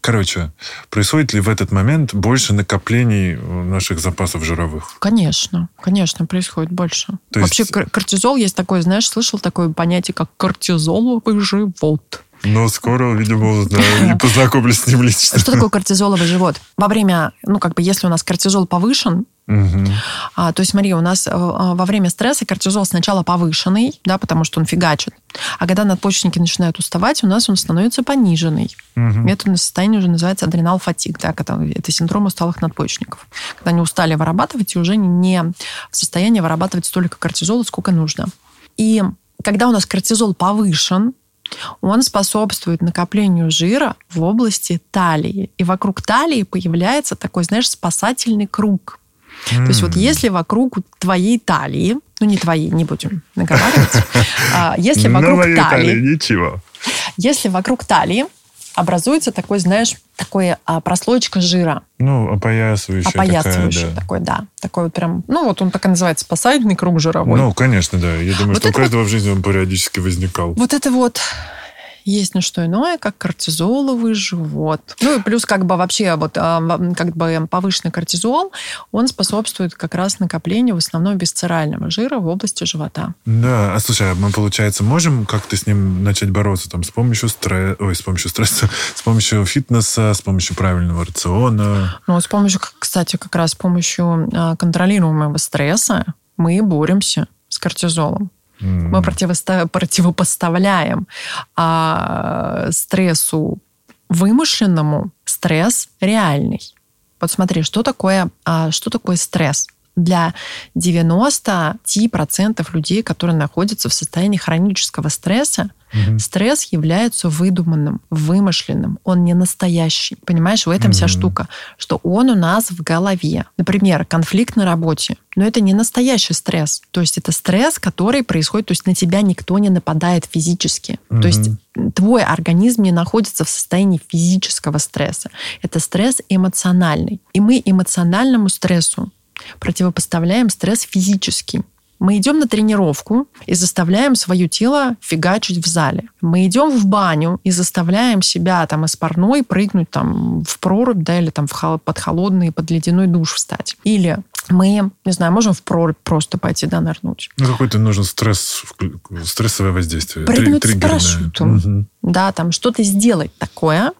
Короче, происходит ли в этот момент больше накоплений наших запасов жировых? Конечно, конечно, происходит больше. То Вообще есть... кортизол есть такое, знаешь, слышал такое понятие, как кортизоловый живот. Но скоро, видимо, узнаю и познакомлюсь с ним лично. Что такое кортизоловый живот? Во время, ну, как бы, если у нас кортизол повышен, Угу. А, то есть, смотри, у нас а, во время стресса кортизол сначала повышенный, да, потому что он фигачит. А когда надпочечники начинают уставать, у нас он становится пониженный. Угу. Это состояние уже называется адrenal фатик, да, это, это синдром усталых надпочечников. Когда они устали вырабатывать и уже не в состоянии вырабатывать столько кортизола, сколько нужно. И когда у нас кортизол повышен, он способствует накоплению жира в области талии. И вокруг талии появляется такой, знаешь, спасательный круг. Mm. То есть вот если вокруг твоей талии, ну не твоей, не будем наговаривать, а если вокруг талии... Ничего. Если вокруг талии образуется такой, знаешь, такой а, прослоечка жира. Ну, опоясывающий. Опоясывающий такая, да. такой, да. Такой вот прям, ну, вот он так и называется, спасательный круг жировой. Ну, конечно, да. Я думаю, вот что у каждого вот, в жизни он периодически возникал. Вот это вот есть не что иное, как кортизоловый живот. Ну и плюс как бы вообще вот а, как бы повышенный кортизол, он способствует как раз накоплению в основном бисцерального жира в области живота. Да, а слушай, а мы, получается, можем как-то с ним начать бороться там с помощью стресса, ой, с помощью стресса, с помощью фитнеса, с помощью правильного рациона? Ну, с помощью, кстати, как раз с помощью а, контролируемого стресса мы боремся с кортизолом. Mm. Мы противопоставляем а, стрессу вымышленному стресс реальный. Вот смотри, что такое, а, что такое стресс? Для 90% людей, которые находятся в состоянии хронического стресса, Угу. Стресс является выдуманным, вымышленным. Он не настоящий. Понимаешь, в этом угу. вся штука, что он у нас в голове. Например, конфликт на работе. Но это не настоящий стресс. То есть это стресс, который происходит, то есть на тебя никто не нападает физически. Угу. То есть твой организм не находится в состоянии физического стресса. Это стресс эмоциональный. И мы эмоциональному стрессу противопоставляем стресс физический. Мы идем на тренировку и заставляем свое тело фигачить в зале. Мы идем в баню и заставляем себя там из парной прыгнуть там в прорубь, да, или там в, под холодный, под ледяной душ встать. Или мы, не знаю, можем в прорубь просто пойти, да, нырнуть. Ну, какой-то нужен стресс, стрессовое воздействие. Прыгнуть с парашютом. Угу. Да, там что-то сделать такое,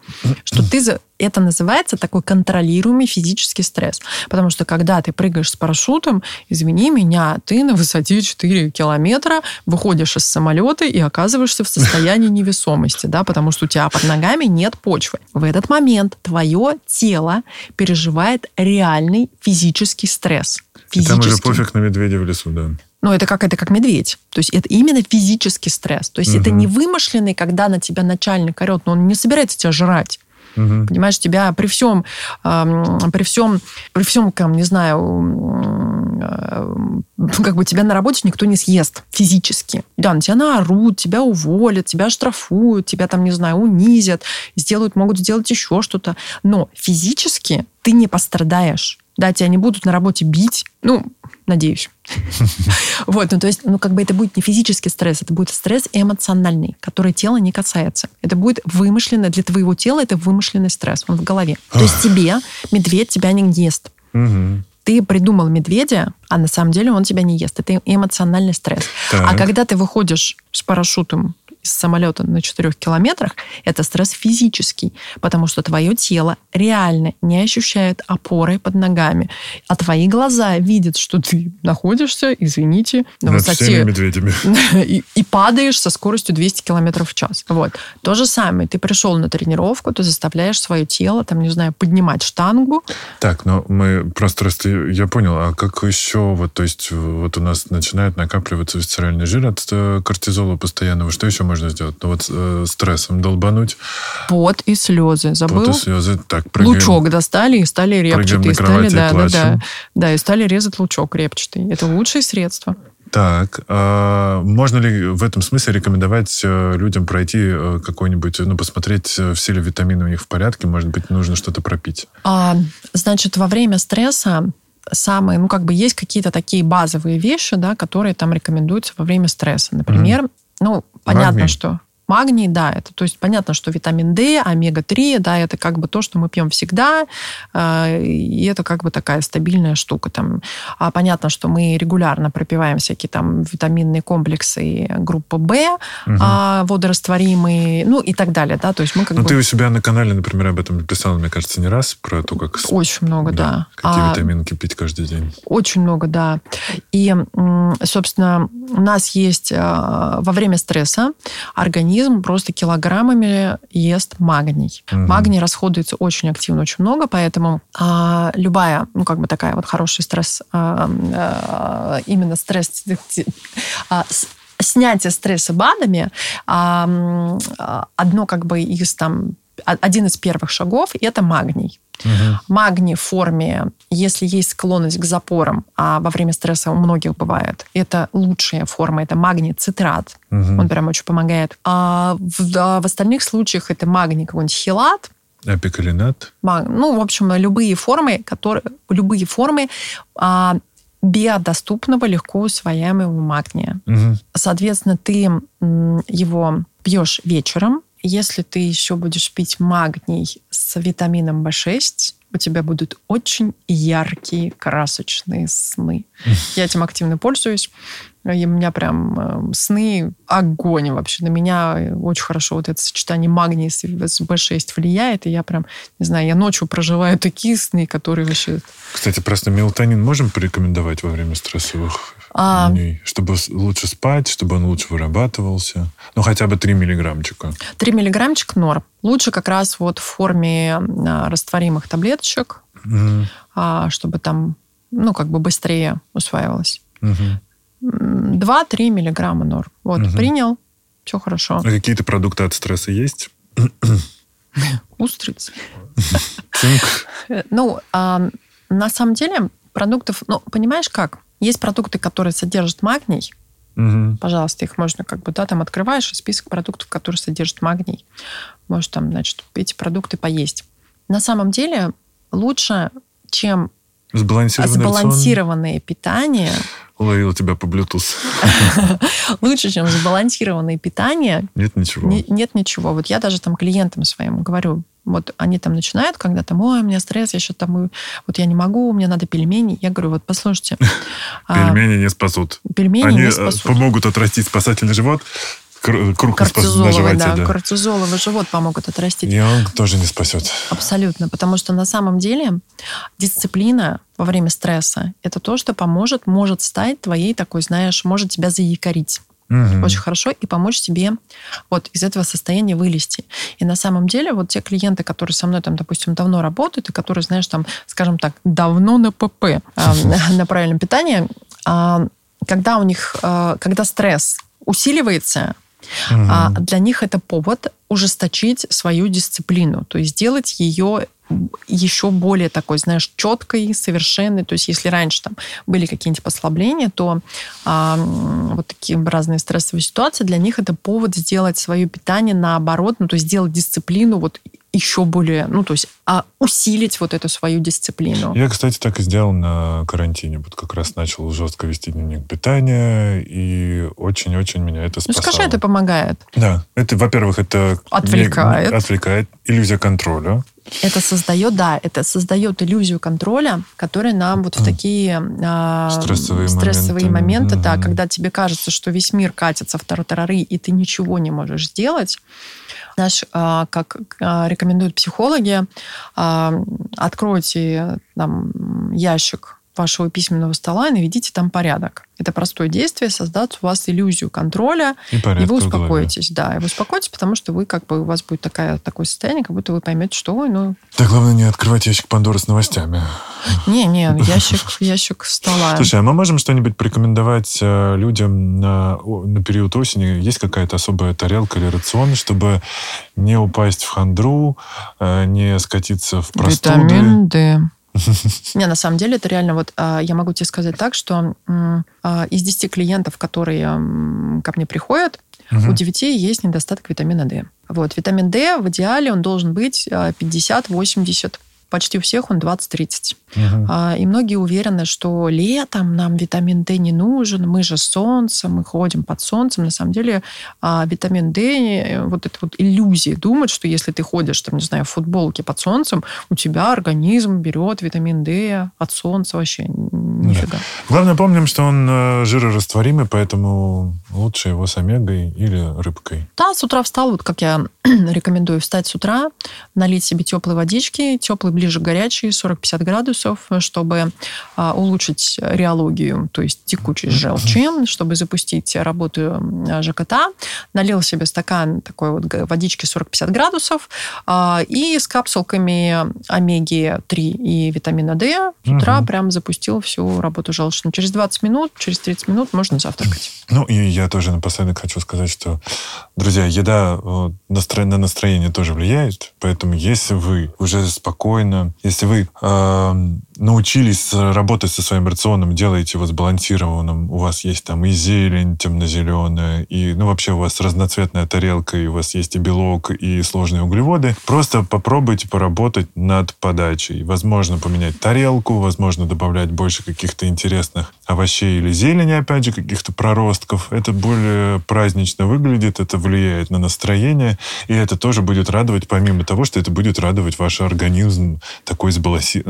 что ты... Это называется такой контролируемый физический стресс. Потому что когда ты прыгаешь с парашютом, извини меня, ты на высоте 4 километра выходишь из самолета и оказываешься в состоянии невесомости, да, потому что у тебя под ногами нет почвы. В этот момент твое тело переживает реальный физический стресс. И там уже пофиг на медведя в лесу, да. Ну, это как это как медведь. То есть это именно физический стресс. То есть угу. это не вымышленный, когда на тебя начальник орет, но он не собирается тебя жрать. Угу. Понимаешь, тебя при всем, э, при всем, при всем, там, не знаю, э, как бы тебя на работе никто не съест физически. Да, на тебя наорут, тебя уволят, тебя штрафуют, тебя там, не знаю, унизят, сделают, могут сделать еще что-то. Но физически ты не пострадаешь. Да, тебя не будут на работе бить. Ну, надеюсь. Вот, ну то есть, ну как бы это будет не физический стресс, это будет стресс эмоциональный, который тело не касается. Это будет вымышленный для твоего тела, это вымышленный стресс, он в голове. То есть тебе медведь тебя не ест. Ты придумал медведя, а на самом деле он тебя не ест. Это эмоциональный стресс. А когда ты выходишь с парашютом из самолета на 4 километрах, это стресс физический, потому что твое тело реально не ощущает опоры под ногами, а твои глаза видят, что ты находишься, извините, на Над высоте... медведями. И, и падаешь со скоростью 200 километров в час. Вот. То же самое. Ты пришел на тренировку, ты заставляешь свое тело, там, не знаю, поднимать штангу. Так, но мы просто, просто я понял, а как еще, вот, то есть, вот у нас начинает накапливаться висцеральный жир от э, кортизола постоянного, что еще можно можно сделать? Ну вот э, стрессом долбануть. Пот и слезы. Забыл? Пот и слезы. Так, прыгаем. Лучок достали и стали репчатые. Стали, да, да, да, да. И стали резать лучок репчатый. Это лучшее средство. Так, а можно ли в этом смысле рекомендовать э, людям пройти э, какой-нибудь, ну, посмотреть, э, все ли витамины у них в порядке, может быть, нужно что-то пропить? А, значит, во время стресса самые, ну, как бы есть какие-то такие базовые вещи, да, которые там рекомендуются во время стресса. Например, mm. ну, Понятно, что Магний, да, это, то есть понятно, что витамин D, омега-3, да, это как бы то, что мы пьем всегда, э, и это как бы такая стабильная штука. Там. А понятно, что мы регулярно пропиваем всякие там витаминные комплексы группы В, угу. а, водорастворимые, ну и так далее, да, то есть мы как Ну бы... ты у себя на канале, например, об этом писал, мне кажется, не раз, про то, как... Очень много, да. да. Какие а, витаминки пить каждый день. Очень много, да. И, собственно, у нас есть э, во время стресса организм организм просто килограммами ест магний. Угу. Магний расходуется очень активно, очень много, поэтому а, любая, ну, как бы такая вот хороший стресс, а, а, именно стресс, а, снятие стресса БАДами, а, одно как бы из там один из первых шагов – это магний. Угу. Магний в форме, если есть склонность к запорам, а во время стресса у многих бывает, это лучшая форма, это магний цитрат. Угу. Он прям очень помогает. А в, а в остальных случаях это магний какой-нибудь хилат, Апикалинат? Ну, в общем, любые формы, которые, любые формы а, биодоступного, легко усвояемого магния. Угу. Соответственно, ты его пьешь вечером, если ты еще будешь пить магний с витамином В6, у тебя будут очень яркие красочные сны. Я этим активно пользуюсь. И у меня прям э, сны огонь вообще. На меня очень хорошо вот это сочетание магния с B6 влияет. И я прям, не знаю, я ночью проживаю такие сны, которые вообще... Кстати, просто мелатонин можем порекомендовать во время стрессовых а... Чтобы лучше спать, чтобы он лучше вырабатывался? Ну, хотя бы 3 миллиграммчика. 3 миллиграммчика норм. Лучше как раз вот в форме а, растворимых таблеточек, угу. чтобы там, ну, как бы быстрее усваивалось. Угу. 2-3 миллиграмма норм. Вот, угу. принял, все хорошо. А какие-то продукты от стресса есть? Устрицы. Ну, на самом деле продуктов, ну, понимаешь как? Есть продукты, которые содержат магний. Угу. Пожалуйста, их можно как бы, да, там открываешь список продуктов, которые содержат магний. Можешь там, значит, эти продукты поесть. На самом деле лучше, чем Сбалансированное, питание, Уловил тебя по Bluetooth. Лучше, чем сбалансированное питание. Нет ничего. Не- нет ничего. Вот я даже там клиентам своим говорю, вот они там начинают, когда там, ой, у меня стресс, я что-то там, вот я не могу, мне надо пельмени. Я говорю, вот послушайте. а, Пельмени не спасут. Пельмени не э, спасут. помогут отрастить спасательный живот, кр- круг на Кортизоловый, животе. да, да. кортизоловый живот помогут отрастить. И он тоже не спасет. Абсолютно, потому что на самом деле дисциплина во время стресса – это то, что поможет, может стать твоей такой, знаешь, может тебя заякорить Мгм. очень хорошо и помочь тебе вот из этого состояния вылезти. И на самом деле вот те клиенты, которые со мной там, допустим, давно работают и которые, знаешь, там, скажем так, давно на ПП, а, на правильном питании, а, когда у них, а, когда стресс усиливается, Мгм. а для них это повод ужесточить свою дисциплину, то есть сделать ее еще более такой, знаешь, четкой, совершенной. То есть если раньше там были какие-нибудь послабления, то а, вот такие разные стрессовые ситуации, для них это повод сделать свое питание наоборот, ну то есть сделать дисциплину вот еще более, ну то есть а, усилить вот эту свою дисциплину. Я, кстати, так и сделал на карантине. Вот как раз начал жестко вести дневник питания, и очень-очень меня это Ну спасало. скажи, это помогает. Да. Это, во-первых, это... Отвлекает. не- Отвлекает. Иллюзия контроля. Это создает, да, это создает иллюзию контроля, которая нам вот в такие а, Стрессовые стрессовые моменты. моменты, да, Мгм. когда тебе кажется, что весь мир катится в тартарары, и ты ничего не можешь сделать. Знаешь, а, как а, рекомендуют психологи, а, откройте там, ящик вашего письменного стола и наведите там порядок. Это простое действие, создаст у вас иллюзию контроля, И и вы успокоитесь, да, и вы успокоитесь, потому что вы как бы у вас будет такая, такое состояние, как будто вы поймете, что ой, ну Да, главное не открывать ящик Пандоры с новостями. не, не, ящик, ящик стола. Слушай, а мы можем что-нибудь порекомендовать э, людям на, на период осени? Есть какая-то особая тарелка или рацион, чтобы не упасть в хандру, э, не скатиться в простуды? Витамин D. Не, на самом деле, это реально вот а, я могу тебе сказать так, что а, из 10 клиентов, которые ко мне приходят, у 9 есть недостаток витамина D. Вот, витамин D в идеале он должен быть а, 50-80. Почти у всех он 20-30. Мгм. А, И многие уверены, что летом нам витамин D не нужен, мы же солнце, мы ходим под солнцем. На самом деле а, витамин D, э, вот эта вот иллюзия думать, что если ты ходишь, там, не знаю, в футболке под солнцем, у тебя организм берет витамин D от солнца вообще. Нифига. Главное, помним, что он э, жирорастворимый, поэтому лучше его с омегой или рыбкой. Да, с утра встал, вот как я рекомендую встать с утра, налить себе теплой водички, теплый ближе к горячей, 40-50 градусов, чтобы а, улучшить реологию, то есть текучесть желчи, чтобы запустить работу ЖКТ. Налил себе стакан такой вот водички 40-50 градусов а, и с капсулками омеги-3 и витамина D с утра Мгм. прям запустил всю работу желчную. Через 20 минут, через 30 минут можно завтракать. Ну, и я тоже напоследок хочу сказать, что, друзья, еда э, на настроение тоже влияет, поэтому если вы уже спокойно, если вы э, научились работать со своим рационом, делаете его сбалансированным, у вас есть там и зелень темно-зеленая, и, ну, вообще у вас разноцветная тарелка, и у вас есть и белок, и сложные углеводы, просто попробуйте поработать над подачей. Возможно, поменять тарелку, возможно, добавлять больше каких-то интересных овощей или зелени, опять же, каких-то проростков. Это более празднично выглядит, это влияет на настроение, и это тоже будет радовать, помимо того, что это будет радовать ваш организм такой сбаланси-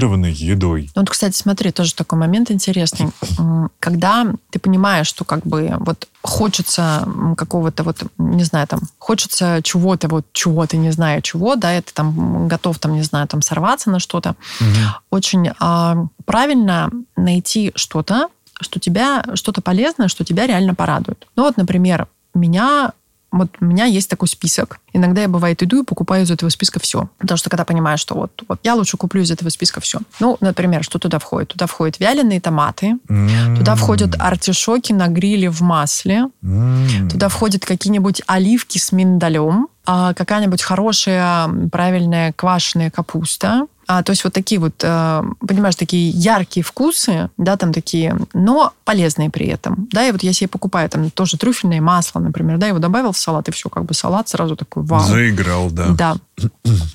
сбалансированной едой. Ну, Вот, кстати, смотри, тоже такой момент интересный. Когда ты понимаешь, что как бы вот хочется какого-то вот, не знаю, там, хочется чего-то, вот чего-то, не знаю чего, да, и ты там готов, там, не знаю, там, сорваться на что-то, очень а, правильно найти что-то, что тебя, что-то полезное, что тебя реально порадует. Ну вот, например, меня вот у меня есть такой список. Иногда я, бывает, иду и покупаю из этого списка все. Потому что когда понимаю, что вот, вот я лучше куплю из этого списка все. Ну, например, что туда входит? Туда входят вяленые томаты, туда входят артишоки на гриле в масле, Туда входят какие-нибудь оливки с миндалем, а, какая-нибудь хорошая, правильная квашеная капуста. А, то есть вот такие вот, э, понимаешь, такие яркие вкусы, да, там такие, но полезные при этом. Да, и вот я себе покупаю там тоже трюфельное масло, например, да, его добавил в салат, и все, как бы салат сразу такой вау. Заиграл, да. Да.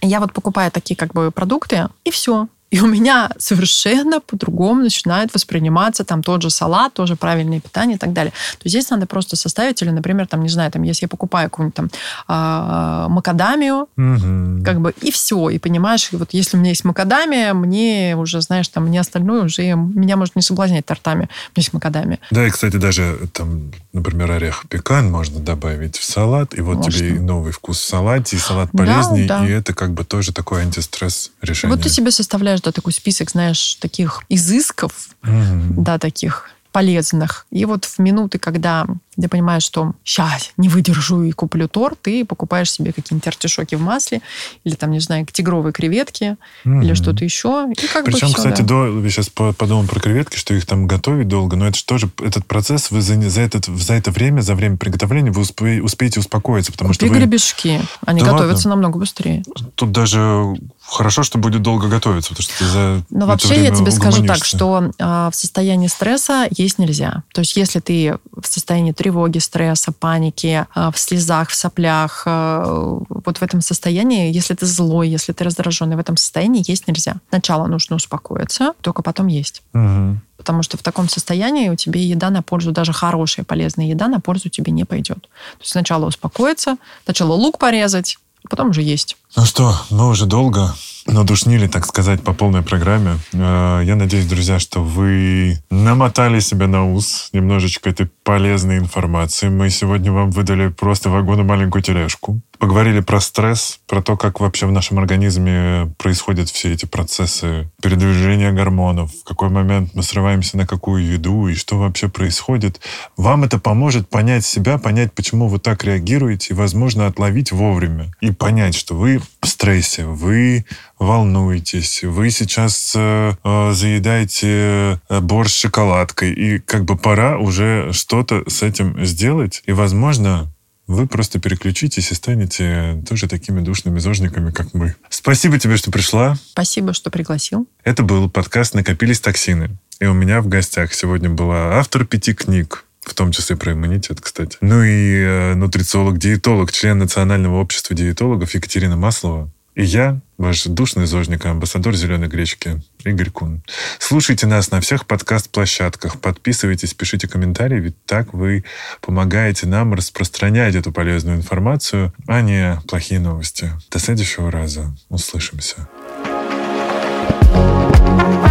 Я вот покупаю такие как бы продукты, и все. И у меня совершенно по-другому начинает восприниматься там тот же салат, тоже правильное питание и так далее. То есть здесь надо просто составить, или, например, там, не знаю, там, если я покупаю какую-нибудь там э, макадамию, угу. как бы, и все, и понимаешь, вот если у меня есть макадамия, мне уже, знаешь, там, мне остальное уже, меня может не соблазнять тортами. У меня есть макадамия. Да, и, кстати, даже там, например, орех пекан можно добавить в салат, и вот можно. тебе и новый вкус в салате, и салат полезнее, да, да. и это как бы тоже такой антистресс решение. Вот ты себе составляешь, да, такой список, знаешь, таких изысков, mm-hmm. да, таких полезных. И вот в минуты, когда ты понимаешь, что сейчас не выдержу и куплю торт, ты покупаешь себе какие-нибудь артишоки в масле, или там, не знаю, тигровые креветки, mm-hmm. или что-то еще. И как Причем, бы все, кстати, да. до, я сейчас подумал про креветки, что их там готовить долго, но это же тоже этот процесс, вы за, за, этот, за это время, за время приготовления вы успе, успеете успокоиться, потому Купи что вы... гребешки, они да готовятся ладно? намного быстрее. Тут даже хорошо, что будет долго готовиться, потому что ты за Но вообще я тебе скажу так, что э, в состоянии стресса есть нельзя. То есть если ты в состоянии тревоги, стресса, паники, э, в слезах, в соплях, э, вот в этом состоянии, если ты злой, если ты раздраженный, в этом состоянии есть нельзя. Сначала нужно успокоиться, только потом есть. Угу. Потому что в таком состоянии у тебя еда на пользу, даже хорошая, полезная еда на пользу тебе не пойдет. То есть сначала успокоиться, сначала лук порезать, потом уже есть. Ну что, мы уже долго надушнили, так сказать, по полной программе. Э, я надеюсь, друзья, что вы намотали себя на ус немножечко этой полезной информации. Мы сегодня вам выдали просто вагону маленькую тележку. Поговорили про стресс, про то, как вообще в нашем организме происходят все эти процессы передвижения гормонов, в какой момент мы срываемся на какую еду и что вообще происходит. Вам это поможет понять себя, понять, почему вы так реагируете, и, возможно, отловить вовремя и понять, что вы в стрессе, вы волнуетесь, вы сейчас э, э, заедаете э, борщ с шоколадкой, и как бы пора уже что-то с этим сделать. И, возможно, вы просто переключитесь и станете тоже такими душными зожниками, как мы. Спасибо тебе, что пришла. Спасибо, что пригласил. Это был подкаст «Накопились токсины». И у меня в гостях сегодня была автор пяти книг, в том числе про иммунитет, кстати. Ну и э, нутрициолог-диетолог, член Национального общества диетологов Екатерина Маслова. И я, ваш душный зожник и амбассадор «Зеленой гречки» Игорь Кун. Слушайте нас на всех подкаст-площадках. Подписывайтесь, пишите комментарии, ведь так вы помогаете нам распространять эту полезную информацию, а не плохие новости. До следующего раза. Услышимся. thank you